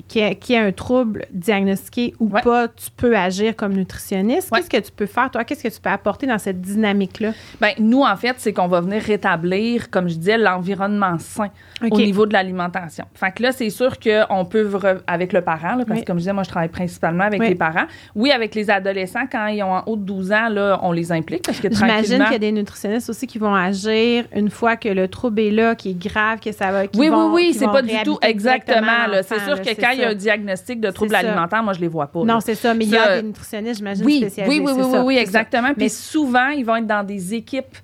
qui y, un trouble diagnostiqué ou pas, tu peux agir comme nutritionniste. Qu'est-ce que tu peux faire, toi? Qu'est-ce que tu peux apporter dans cette dynamique-là? Bien, nous, en fait, c'est qu'on va venir rétablir, comme je disais, l'environnement sain au niveau de l'alimentation. Fait que là, c'est sûr qu'on peut, avec le parent, parce que comme je disais, moi, je travaille principalement avec les parents. Oui, avec les adolescents, quand ils ont en haut de 12 ans, là, on les implique parce que J'imagine qu'il y a des nutritionnistes aussi qui vont agir une fois que le trouble est là, qui est grave, que ça va. Oui, oui, oui, c'est pas du tout exactement. C'est sûr que quand il y a un diagnostic de trouble alimentaire, moi, je les vois pas. Non, c'est ça. Mais il y a des nutritionnistes, j'imagine, oui, spécialisés. Oui, oui, oui, oui, exactement. Puis souvent, ils vont être dans des équipes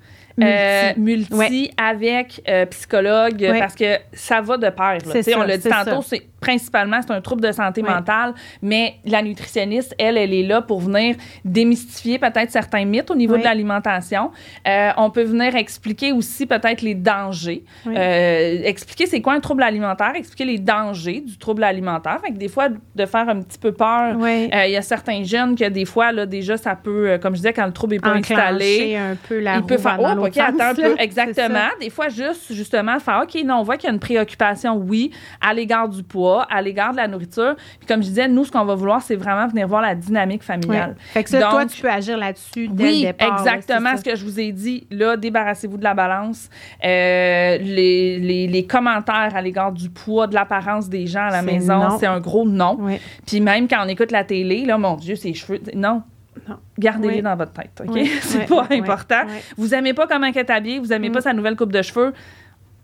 multi, euh, avec euh, psychologue parce que ça va de pair. on l'a dit tantôt, c'est principalement c'est un trouble de santé mentale, mais la nutritionniste, elle, elle est là pour venir démystifier peut-être certains mythes au niveau de l'alimentation. Euh, on peut venir expliquer aussi peut-être les dangers, euh, expliquer c'est quoi un trouble alimentaire, expliquer les dangers du trouble alimentaire. Fait que des fois, de faire un petit peu peur, euh, il y a certains jeunes que des fois, là, déjà, ça peut, comme je disais, quand le trouble est pas installé, un peu la il peut faire, oh, OK, attends un peu. Exactement. Des fois, juste, justement, faire, OK, non, on voit qu'il y a une préoccupation, oui, à l'égard du poids, à l'égard de la nourriture. Puis comme je disais, nous, ce qu'on va vouloir, c'est vraiment venir voir la dynamique familiale. Fait que ça, toi, tu peux agir là-dessus dès oui, le départ. exactement ce que je vous ai dit. Là, débarrassez-vous de la balance. Euh, les, les, les, commentaires à l'égard du poids, de l'apparence des gens à la maison, c'est un gros non. Puis même quand on écoute la télé, là, mon Dieu, ses cheveux, non. Non. Gardez-les dans votre tête, OK? c'est pas important. Vous aimez pas comment elle est habillée, vous aimez pas mm. sa nouvelle coupe de cheveux,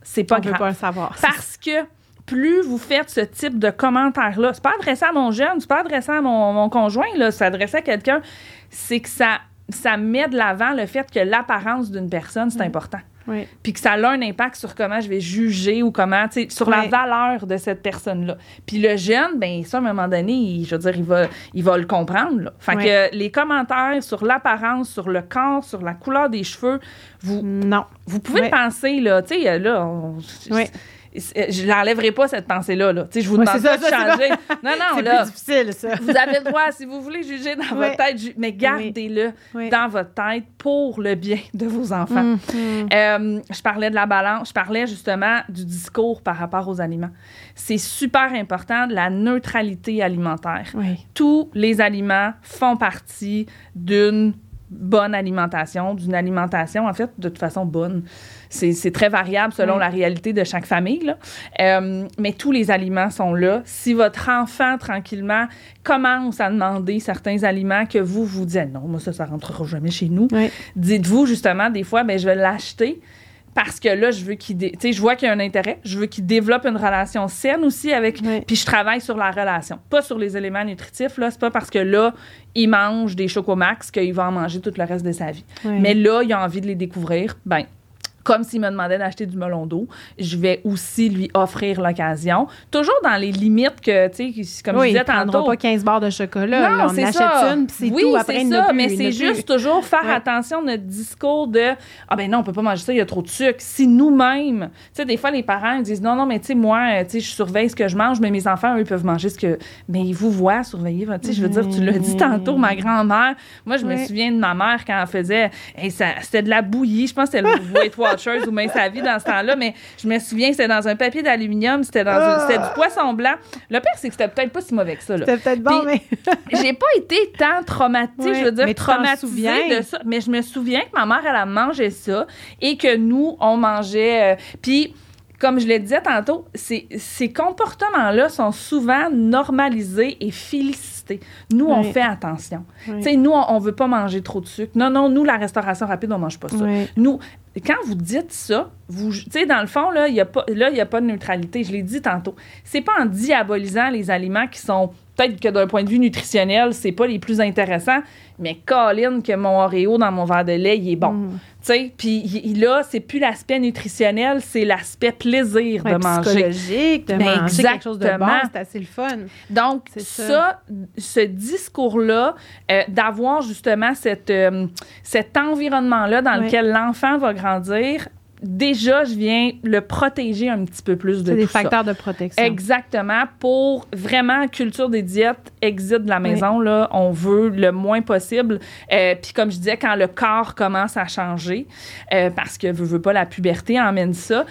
c'est pas on grave. Peut pas le savoir. Parce que plus vous faites ce type de commentaires-là, c'est pas adressé à mon jeune, c'est pas adressé à mon, conjoint, là, c'est adressé à quelqu'un, c'est que ça, ça met de l'avant le fait que l'apparence d'une personne, c'est important. Puis que ça a un impact sur comment je vais juger ou comment, tu sais, sur la valeur de cette personne-là. Puis le jeune, ben ça, à un moment donné, je veux dire, il va, il va le comprendre. Là. Fait que les commentaires sur l'apparence, sur le corps, sur la couleur des cheveux, vous... Non. Vous pouvez penser, là, tu sais, là... Euh, je n'enlèverai pas cette pensée-là. Là. Je vous demande pas de changer. Non, non, là. C'est difficile, ça. vous avez le droit, si vous voulez juger dans votre tête, mais gardez-le dans votre tête pour le bien de vos enfants. Mm, mm. Euh, je parlais de la balance, je parlais justement du discours par rapport aux aliments. C'est super important de la neutralité alimentaire. Tous les aliments font partie d'une bonne alimentation, d'une alimentation, en fait, de toute façon bonne. C'est très variable selon la réalité de chaque famille. Là. Euh, mais tous les aliments sont là. Si votre enfant, tranquillement, commence à demander certains aliments que vous vous dites non, moi, ça, ça rentrera jamais chez nous, dites-vous justement, des fois, ben, je vais l'acheter parce que là, je veux qu'il. Tu sais, je vois qu'il y a un intérêt. Je veux qu'il développe une relation saine aussi avec. Puis je travaille sur la relation, pas sur les éléments nutritifs. Là, c'est pas parce que là, il mange des chocomax qu'il va en manger tout le reste de sa vie. Mais là, il a envie de les découvrir. Ben, comme s'il me demandait d'acheter du melon d'eau, je vais aussi lui offrir l'occasion. Toujours dans les limites que, tu sais, comme je disais tantôt. pas 15 barres de chocolat. Non, on achète ça. une, puis c'est oui, tout. Après, ça, mais c'est juste toujours faire attention à notre discours de Ah ben non, on peut pas manger ça, il y a trop de sucre. Si nous-mêmes, tu sais, des fois, les parents ils disent Non, non, mais tu sais, moi, tu sais, je surveille ce que je mange, mais mes enfants, eux, peuvent manger ce que. Mais ils vous voient surveiller. Tu sais, je veux dire, tu l'as dit tantôt, ma grand-mère. Moi, je me souviens de ma mère quand elle faisait. c'était de la bouillie. Je pense que c'était le Watchers ou même sa vie dans ce temps-là, mais je me souviens que c'était dans un papier d'aluminium, c'était dans ah! c'était du poisson blanc. Le pire, c'est que c'était peut-être pas si mauvais que ça. C'était peut-être bon, mais. j'ai pas été tant traumatisée, je veux dire, traumatisée de ça. Mais je me souviens que ma mère, elle a mangé ça et que nous, on mangeait. Euh, puis comme je le disais tantôt, ces, ces comportements-là sont souvent normalisés et félicités. Nous, on fait attention. sais, Nous, on ne veut pas manger trop de sucre. Non, non, nous, la restauration rapide, on ne mange pas ça. Nous, quand vous dites ça, vous, tu sais, dans le fond, là, il n'y a, pas- là, il y a pas de neutralité. Je l'ai dit tantôt. C'est pas en diabolisant les aliments qui sont, peut-être que d'un point de vue nutritionnel, c'est pas les plus intéressants, mais Colin, que mon Oreo dans mon verre de lait, il est bon. Mm. Tu sais, puis là, c'est plus l'aspect nutritionnel, c'est l'aspect plaisir Ouais, de manger. psychologique, de Ben, manger quelque chose de bon, exactement. c'est assez le fun. Donc, ça, ça. ce discours-là, euh, d'avoir justement cette, euh, cet environnement-là dans lequel l'enfant va grandir, déjà, je viens le protéger un petit peu plus de C'est des tout ça. facteurs de protection. Exactement. Pour vraiment, culture des diètes, exit de la maison, là, on veut le moins possible. Euh, Puis comme je disais, quand le corps commence à changer, euh, parce que veut, veut pas, la puberté emmène ça,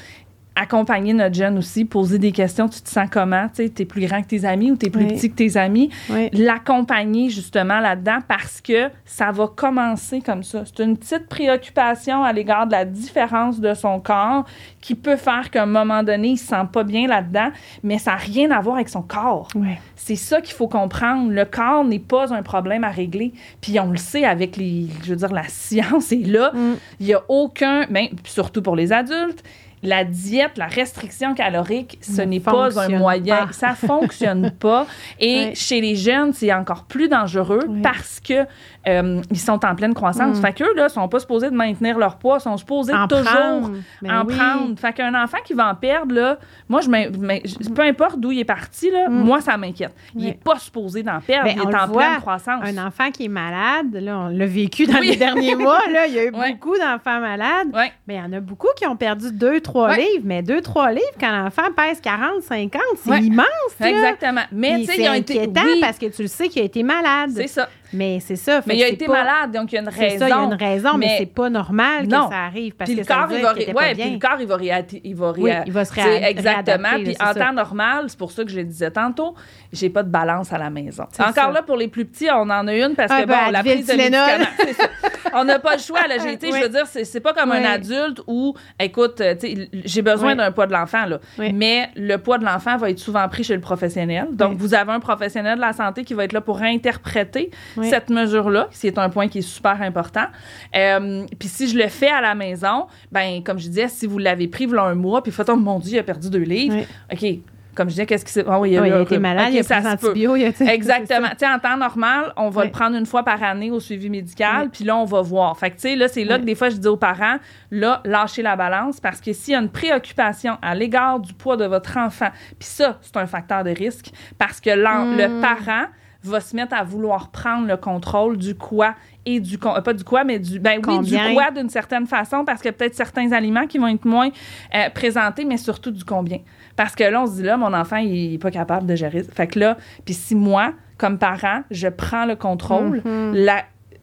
accompagner notre jeune aussi, poser des questions, tu te sens comment, tu sais, t'es plus grand que tes amis ou t'es plus Oui. petit que tes amis, Oui. l'accompagner justement là-dedans parce que ça va commencer comme ça. C'est une petite préoccupation à l'égard de la différence de son corps qui peut faire qu'à un moment donné, il se sent pas bien là-dedans, mais ça n'a rien à voir avec son corps. C'est ça qu'il faut comprendre. Le corps n'est pas un problème à régler. Puis on le sait avec les, je veux dire, la science est là. Mm. Il n'y a aucun, ben, surtout pour les adultes, la diète, la restriction calorique, ce Ne n'est pas un moyen. pas. Ça fonctionne pas. Et chez les jeunes, c'est encore plus dangereux Oui. parce que euh, ils sont en pleine croissance. Mm. Fait qu'eux, là, sont pas supposés de maintenir leur poids, sont supposés En toujours prendre. Ben en oui. prendre. Fait qu'un enfant qui va en perdre, là, moi, je je- peu importe d'où il est parti, là, Mm. moi, ça m'inquiète. Il n'est pas supposé d'en perdre. Ben, il est en voit, pleine croissance. Un enfant qui est malade, là, on l'a vécu dans les derniers mois, là, il y a eu beaucoup d'enfants malades. Mais il y en a beaucoup qui ont perdu 2-3 Ouais. livres. Mais 2-3 livres, quand l'enfant pèse 40, 50, c'est Ouais. immense. là. Exactement. Mais, tu sais, ils ont été. inquiétant oui, parce que tu le sais qu'il a été malade. c'est ça. Mais c'est ça. Mais il a été pas- malade, donc il y a une raison. ça, il y a une raison, mais, mais- c'est pas normal Non. que ça arrive parce Puis le corps, il va, ouais, puis le corps, il va il va Oui, réa- il va se Exactement. Puis en ça. temps normal, c'est pour ça que je le disais tantôt, j'ai pas de balance à la maison. Encore ça. là, pour les plus petits, on en a une parce Ah, que ben, bon, la prise de médicaments. On n'a pas le choix. Là, j'ai été, je veux dire, c'est, pas comme un adulte où, écoute, euh, j'ai besoin d'un poids de l'enfant, là. Mais le poids de l'enfant va être souvent pris chez le professionnel. Donc, vous avez un professionnel de la santé qui va être là pour interpréter Oui. cette mesure-là, c'est un point qui est super important. Euh, puis si je le fais à la maison, ben comme je disais, si vous l'avez pris voilà un mois, puis faites oh mon Dieu, il a perdu deux livres. Oui. OK. Comme je disais, qu'est-ce qui s'est. Ah oui, Oui, il a été malade, il a ça pris peut. antibiotiques. il a- Exactement. Tu sais, en temps normal, on va Oui. le prendre une fois par année au suivi médical, Oui. puis là, on va voir. Fait que, tu sais, là, c'est là que des fois, je dis aux parents, là, lâchez la balance parce que s'il y a une préoccupation à l'égard du poids de votre enfant, puis ça, c'est un facteur de risque parce que l'en- Mm. le parent va se mettre à vouloir prendre le contrôle du quoi et du con- euh, pas du quoi mais du ben oui du quoi d'une certaine façon parce que peut-être certains aliments qui vont être moins euh, présentés mais surtout du combien. Parce que là on se dit là mon enfant il est pas capable de gérer. Fait que là puis si moi comme parent je prends le contrôle Mhm. la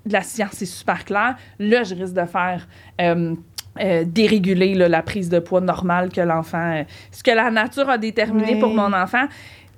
la science est super claire là je risque de faire euh, euh, déréguler là, la prise de poids normale que l'enfant euh, ce que la nature a déterminé pour mon enfant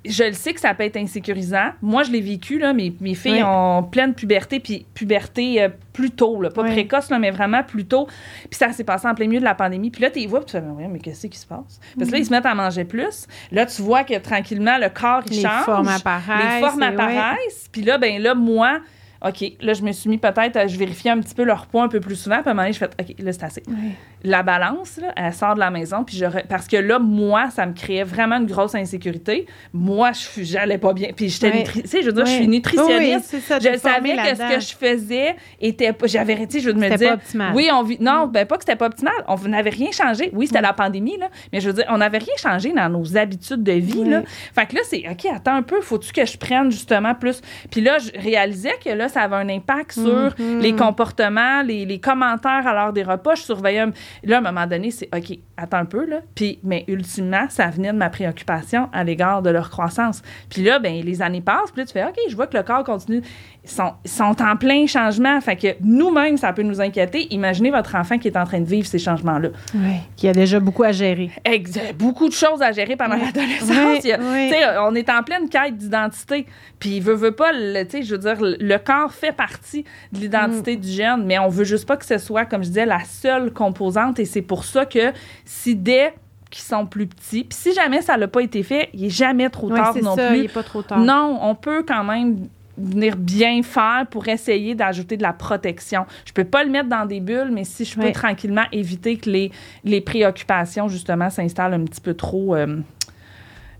je le sais que ça peut être insécurisant. Moi, je l'ai vécu, là, mes, mes filles Oui. ont pleine puberté, puis puberté euh, plus tôt, là, pas Oui. précoce, là, mais vraiment plus tôt. Puis ça s'est passé en plein milieu de la pandémie. Puis là, tu les vois, puis tu fais, mais, mais qu'est-ce qui se passe? Parce que là, ils se mettent à manger plus. Là, tu vois que tranquillement, le corps, il Les change. formes apparaissent. Les formes apparaissent. Puis là, ben là, moi, OK, là, je me suis mis peut-être, à- je vérifiais un petit peu leur poids un peu plus souvent. Puis à un moment donné, je fais, OK, là, c'est assez. Ouais. La balance, là, elle sort de la maison. Puis je re- Parce que là, moi, ça me créait vraiment une grosse insécurité. Moi, je j'allais pas bien. Puis j'étais, nutri- tu sais, je veux dire, je suis nutritionniste. Oui, c'est ça, je savais que ce que je faisais était pas. J'avais, tu sais, je veux me dire. pas optimal. Oui, on vit. Non, ben pas que c'était pas optimal. On n'avait rien changé. Oui, c'était la pandémie, là. Mais je veux dire, on n'avait rien changé dans nos habitudes de vie, là. Fait que là, c'est OK, attends un peu, faut-tu que je prenne justement plus? Puis là, je réalisais que là, ça avait un impact sur Mhm. les comportements, les, les commentaires à l'heure des repas. Je surveillais. un- Là, à un moment donné, c'est OK, attends un peu, là. Puis, mais ultimement, ça venait de ma préoccupation à l'égard de leur croissance. Puis là, ben les années passent, puis là, tu fais OK, je vois que le corps continue. Ils sont, sont en plein changement. Fait que nous-mêmes, ça peut nous inquiéter. Imaginez votre enfant qui est en train de vivre ces changements-là. Oui, qui a déjà beaucoup à gérer. Ex- beaucoup de choses à gérer pendant Oui. l'adolescence. Oui, oui. On est en pleine quête d'identité. Puis il veut, veut pas, le- tu sais, je veux dire, le- le corps fait partie de l'identité Mm. du jeune, mais on veut juste pas que ce soit, comme je disais, la seule composante. Et c'est pour ça que si dès qu'ils sont plus petits, puis si jamais ça n'a pas été fait, il est jamais trop tard non ça, plus. il n'est pas trop tard. Non, on peut quand même venir bien faire pour essayer d'ajouter de la protection. Je peux pas le mettre dans des bulles, mais si je peux tranquillement éviter que les, les préoccupations, justement, s'installent un petit peu trop euh,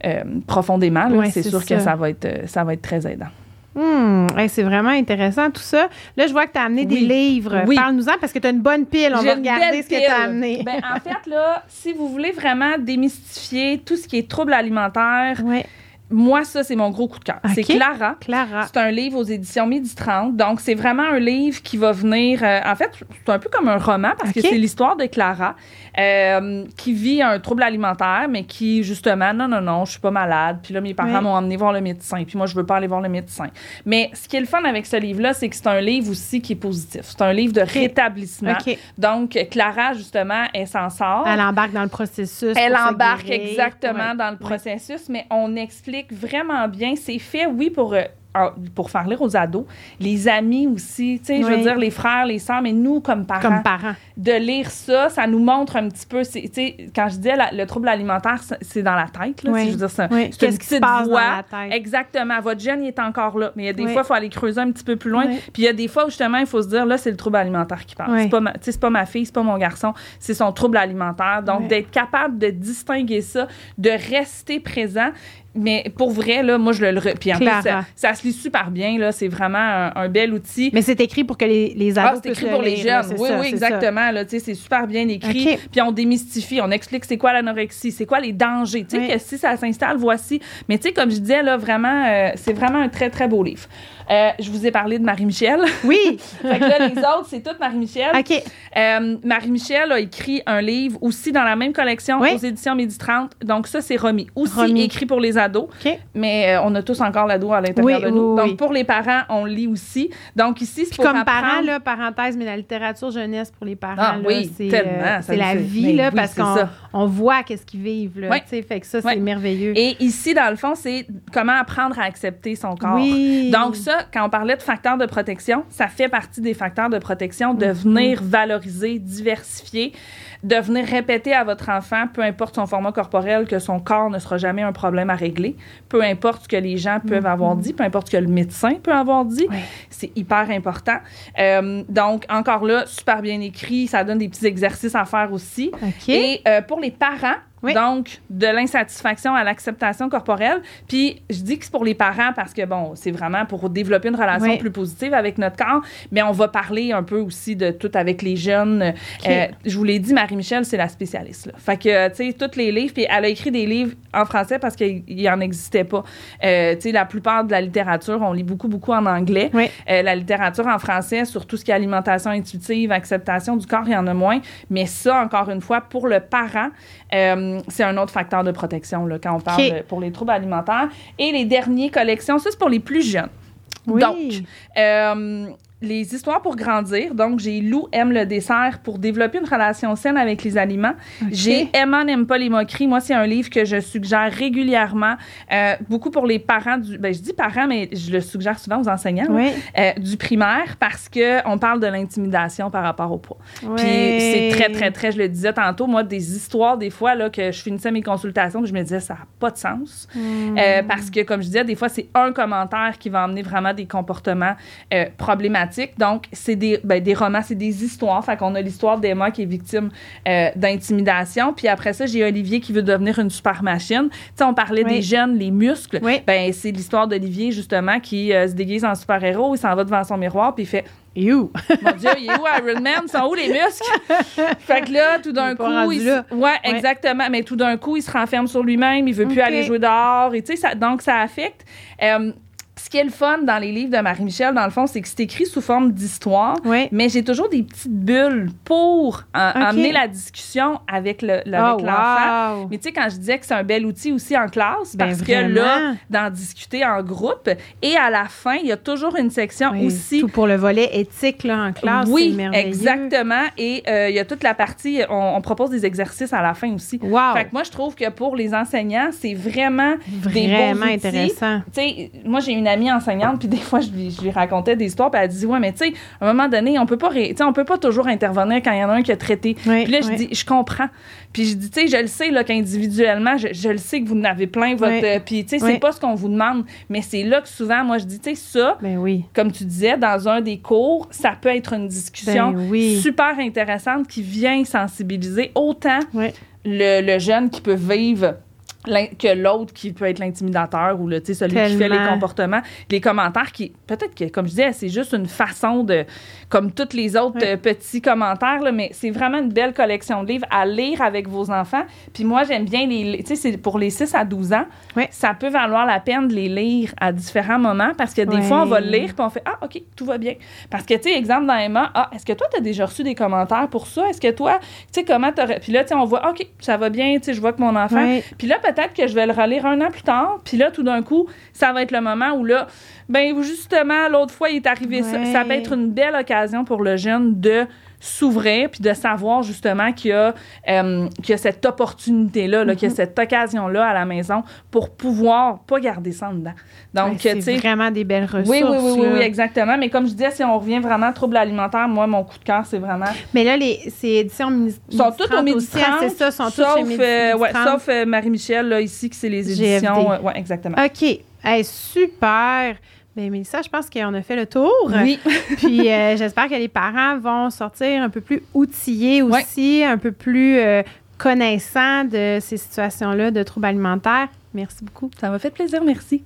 euh, profondément, Ouais, c'est sûr que ça. ça va, être, euh, ça va être très aidant. Hmm, hey, c'est vraiment intéressant tout ça. Là, je vois que tu as amené des livres. Oui. Parle-nous-en parce que tu as une bonne pile. On va regarder ce que tu as amené. Ben, en fait, là, si vous voulez vraiment démystifier tout ce qui est troubles alimentaires, ouais. Moi, ça, c'est mon gros coup de cœur. C'est. Clara. Clara. C'est un livre aux éditions Midi 30. Donc, c'est vraiment un livre qui va venir. euh, en fait, c'est un peu comme un roman parce que c'est l'histoire de Clara euh, qui vit un trouble alimentaire, mais qui, justement, non, non, non, je suis pas malade. Puis là, mes parents Oui. m'ont emmené voir le médecin. Puis moi, je veux pas aller voir le médecin. Mais ce qui est le fun avec ce livre-là, c'est que c'est un livre aussi qui est positif. C'est un livre de rétablissement. Donc, Clara, justement, elle s'en sort. Elle embarque dans le processus. Elle embarque guérir. exactement Ouais. dans le processus, mais on explique vraiment bien. C'est fait, oui, pour, euh, pour faire lire aux ados, les amis aussi, tu sais, je veux dire, les frères, les sœurs, mais nous, comme parents, Comme parent. de lire ça, ça nous montre un petit peu, tu sais, quand je disais la- le trouble alimentaire, c'est- dans la tête, là, Oui. si je veux dire ça. Oui. Qu'est-ce qui se passe dans la tête? Exactement. Votre jeune, il est encore là. Mais il y a des fois, il faut aller creuser un petit peu plus loin. Puis il y a des fois où, justement, il faut se dire, là, c'est le trouble alimentaire qui parle. C'est pas, ma, pas ma fille, c'est pas mon garçon, c'est son trouble alimentaire. Donc, d'être capable de distinguer ça, de rester présent. Mais pour vrai, là, moi, je le. re- Puis en plus, ça, ça se lit super bien, là. C'est vraiment un, un bel outil. Mais c'est écrit pour que les, les Ah, ados c'est écrit le pour les jeunes. Oui, ça, oui, exactement. Là, tu sais, c'est super bien écrit. Puis on démystifie, on explique c'est quoi l'anorexie, c'est quoi les dangers. Tu sais, Oui. que si ça s'installe, voici. Mais tu sais, comme je disais, là, vraiment, euh, c'est vraiment un très, très beau livre. Euh, je vous ai parlé de Marie-Michel. Oui. fait que là, les autres, c'est toutes Marie-Michel. OK. Euh, Marie-Michel a écrit un livre aussi dans la même collection Oui. aux éditions Midi 30. Donc, ça, c'est remis. Aussi Remis. écrit pour les ados. OK. Mais euh, on a tous encore l'ado à l'intérieur Oui, de nous. oui, Donc, pour les parents, on lit aussi. Donc, ici, c'est pour comme apprendre- parent, là, parenthèse, mais la littérature jeunesse pour les parents, Ah là, oui, c'est, tellement, c'est la vie, mais là, parce qu'on on voit qu'est-ce qu'ils vivent, là. Fait que ça, c'est merveilleux. Et ici, dans le fond, c'est comment apprendre à accepter son corps. Oui. Donc ça, quand on parlait de facteurs de protection, ça fait partie des facteurs de protection Mhm. de venir valoriser, diversifier, de venir répéter à votre enfant, peu importe son format corporel, que son corps ne sera jamais un problème à régler, peu importe ce que les gens peuvent avoir dit, peu importe ce que le médecin peut avoir dit, Mhm. C'est hyper important. Euh, donc encore là, super bien écrit, ça donne des petits exercices à faire aussi. Et euh, pour les parents, Oui. donc de l'insatisfaction à l'acceptation corporelle. Puis je dis que c'est pour les parents parce que, bon, c'est vraiment pour développer une relation Oui. plus positive avec notre corps, mais on va parler un peu aussi de tout avec les jeunes. Euh, je vous l'ai dit, Marie-Michel, c'est la spécialiste. Là. Fait que, tu sais, tous les livres, puis elle a écrit des livres en français parce qu'il n'en existait pas. Euh, tu sais, la plupart de la littérature, on lit beaucoup, beaucoup en anglais. Oui. Euh, la littérature en français, sur tout ce qui est alimentation intuitive, acceptation du corps, il y en a moins. Mais ça, encore une fois, pour le parent, euh, c'est un autre facteur de protection là, quand on parle pour les troubles alimentaires. Et les dernières collections, ça, c'est pour les plus jeunes. Oui. Donc, euh, les histoires pour grandir. Donc, j'ai Lou aime le dessert pour développer une relation saine avec les aliments. J'ai Emma n'aime pas les moqueries. Moi, c'est un livre que je suggère régulièrement, euh, beaucoup pour les parents du. Ben, je dis parents, mais je le suggère souvent aux enseignants euh, du primaire parce que on parle de l'intimidation par rapport au poids. Oui. Puis c'est très, très, très, je le disais tantôt, moi, des histoires, des fois, là, que je finissais mes consultations, je me disais, ça n'a pas de sens. Hmm. Euh, parce que, comme je disais, des fois, c'est un commentaire qui va amener vraiment des comportements euh, Donc, c'est des, ben, des romans, c'est des histoires. Fait qu'on a l'histoire d'Emma qui est victime euh, d'intimidation. Puis après ça, j'ai Olivier qui veut devenir une super machine. Tu sais, on parlait Oui. des jeunes, les muscles. Oui. Ben, c'est l'histoire d'Olivier, justement, qui euh, se déguise en super-héros. Il s'en va devant son miroir, puis il fait You. mon Dieu, il est où Iron Man? Sont où les muscles? fait que là, tout d'un coup, il, se- ouais, exactement. Mais tout d'un coup, il se renferme sur lui-même. Il veut plus aller jouer dehors. Et tu sais, ça, donc ça affecte. Euh, ce qui est le fun dans les livres de Marie-Michel, dans le fond, c'est que c'est écrit sous forme d'histoire. Oui. Mais j'ai toujours des petites bulles pour en- Ok. amener la discussion avec le- le- avec Oh, l'enfant. wow. Mais tu sais, quand je disais que c'est un bel outil aussi en classe, Ben, parce que là, d'en discuter en groupe, et à la fin, il y a toujours une section Oui, aussi Tout pour le volet éthique là, en classe, oui, exactement. Et euh, il y a toute la partie, on, on propose des exercices à la fin aussi. Wow. Fait que moi, je trouve que pour les enseignants, c'est vraiment des Vraiment outils. intéressant. Tu sais, moi, j'ai une amie enseignante, puis des fois, je lui, je lui racontais des histoires, puis elle dit Ouais, mais tu sais, à un moment donné, on peut pas, ré- on peut pas toujours intervenir quand il y en a un qui a traité. Oui, Puis là, je dis Je comprends. Puis je dis Tu sais, je le sais, là, qu'individuellement, je, je le sais que vous en avez plein, votre. Oui. euh, puis tu sais, c'est pas ce qu'on vous demande, mais c'est là que souvent, moi, je dis Tu sais, ça, Ben oui. comme tu disais, dans un des cours, ça peut être une discussion Ben oui. super intéressante qui vient sensibiliser autant le, le jeune qui peut vivre que l'autre qui peut être l'intimidateur ou le, celui qui fait les comportements, les commentaires qui, peut-être que, comme je disais, c'est juste une façon de, comme tous les autres Oui. euh, petits commentaires, là, mais c'est vraiment une belle collection de livres à lire avec vos enfants. Puis moi, j'aime bien les, tu sais, c'est pour les 6 à 12 ans, Oui. ça peut valoir la peine de les lire à différents moments parce que des Oui. fois, on va le lire puis on fait, ah, OK, tout va bien. Parce que, tu sais, exemple dans Emma, ah, est-ce que toi, tu as déjà reçu des commentaires pour ça? Est-ce que toi, tu sais, comment t'aurais. Puis là, tu sais, on voit, OK, ça va bien, tu sais, je vois que mon enfant. Puis là, peut-être que je vais le relire un an plus tard. Puis là, tout d'un coup, ça va être le moment où là, ben justement, l'autre fois, il est arrivé ça. Ouais. Ça peut être une belle occasion pour le jeune de s'ouvrir puis de savoir justement qu'il y a, euh, qu'il y a cette opportunité-là, là, qu'il Mm-hmm. y a cette occasion-là à la maison pour pouvoir pas garder ça en dedans. Donc, c'est vraiment des belles ressources. oui, oui, oui, oui, oui, exactement. Mais comme je disais, si on revient vraiment à trouble alimentaire, moi, mon coup de cœur, c'est vraiment Mais là, les, c'est édition Midi sont toutes au Midi aussi, hein, 30, C'est ça, sont toutes sauf, Midi, euh, Midi ouais, 30. sauf euh, Marie-Michel, là, ici, qui c'est les éditions. ouais, exactement. OK. Hey, super. Ben, Mélissa, je pense qu'on a fait le tour. Oui. Puis euh, j'espère que les parents vont sortir un peu plus outillés aussi, un peu plus euh, connaissants de ces situations-là de troubles alimentaires. Merci beaucoup. Ça m'a fait plaisir, merci.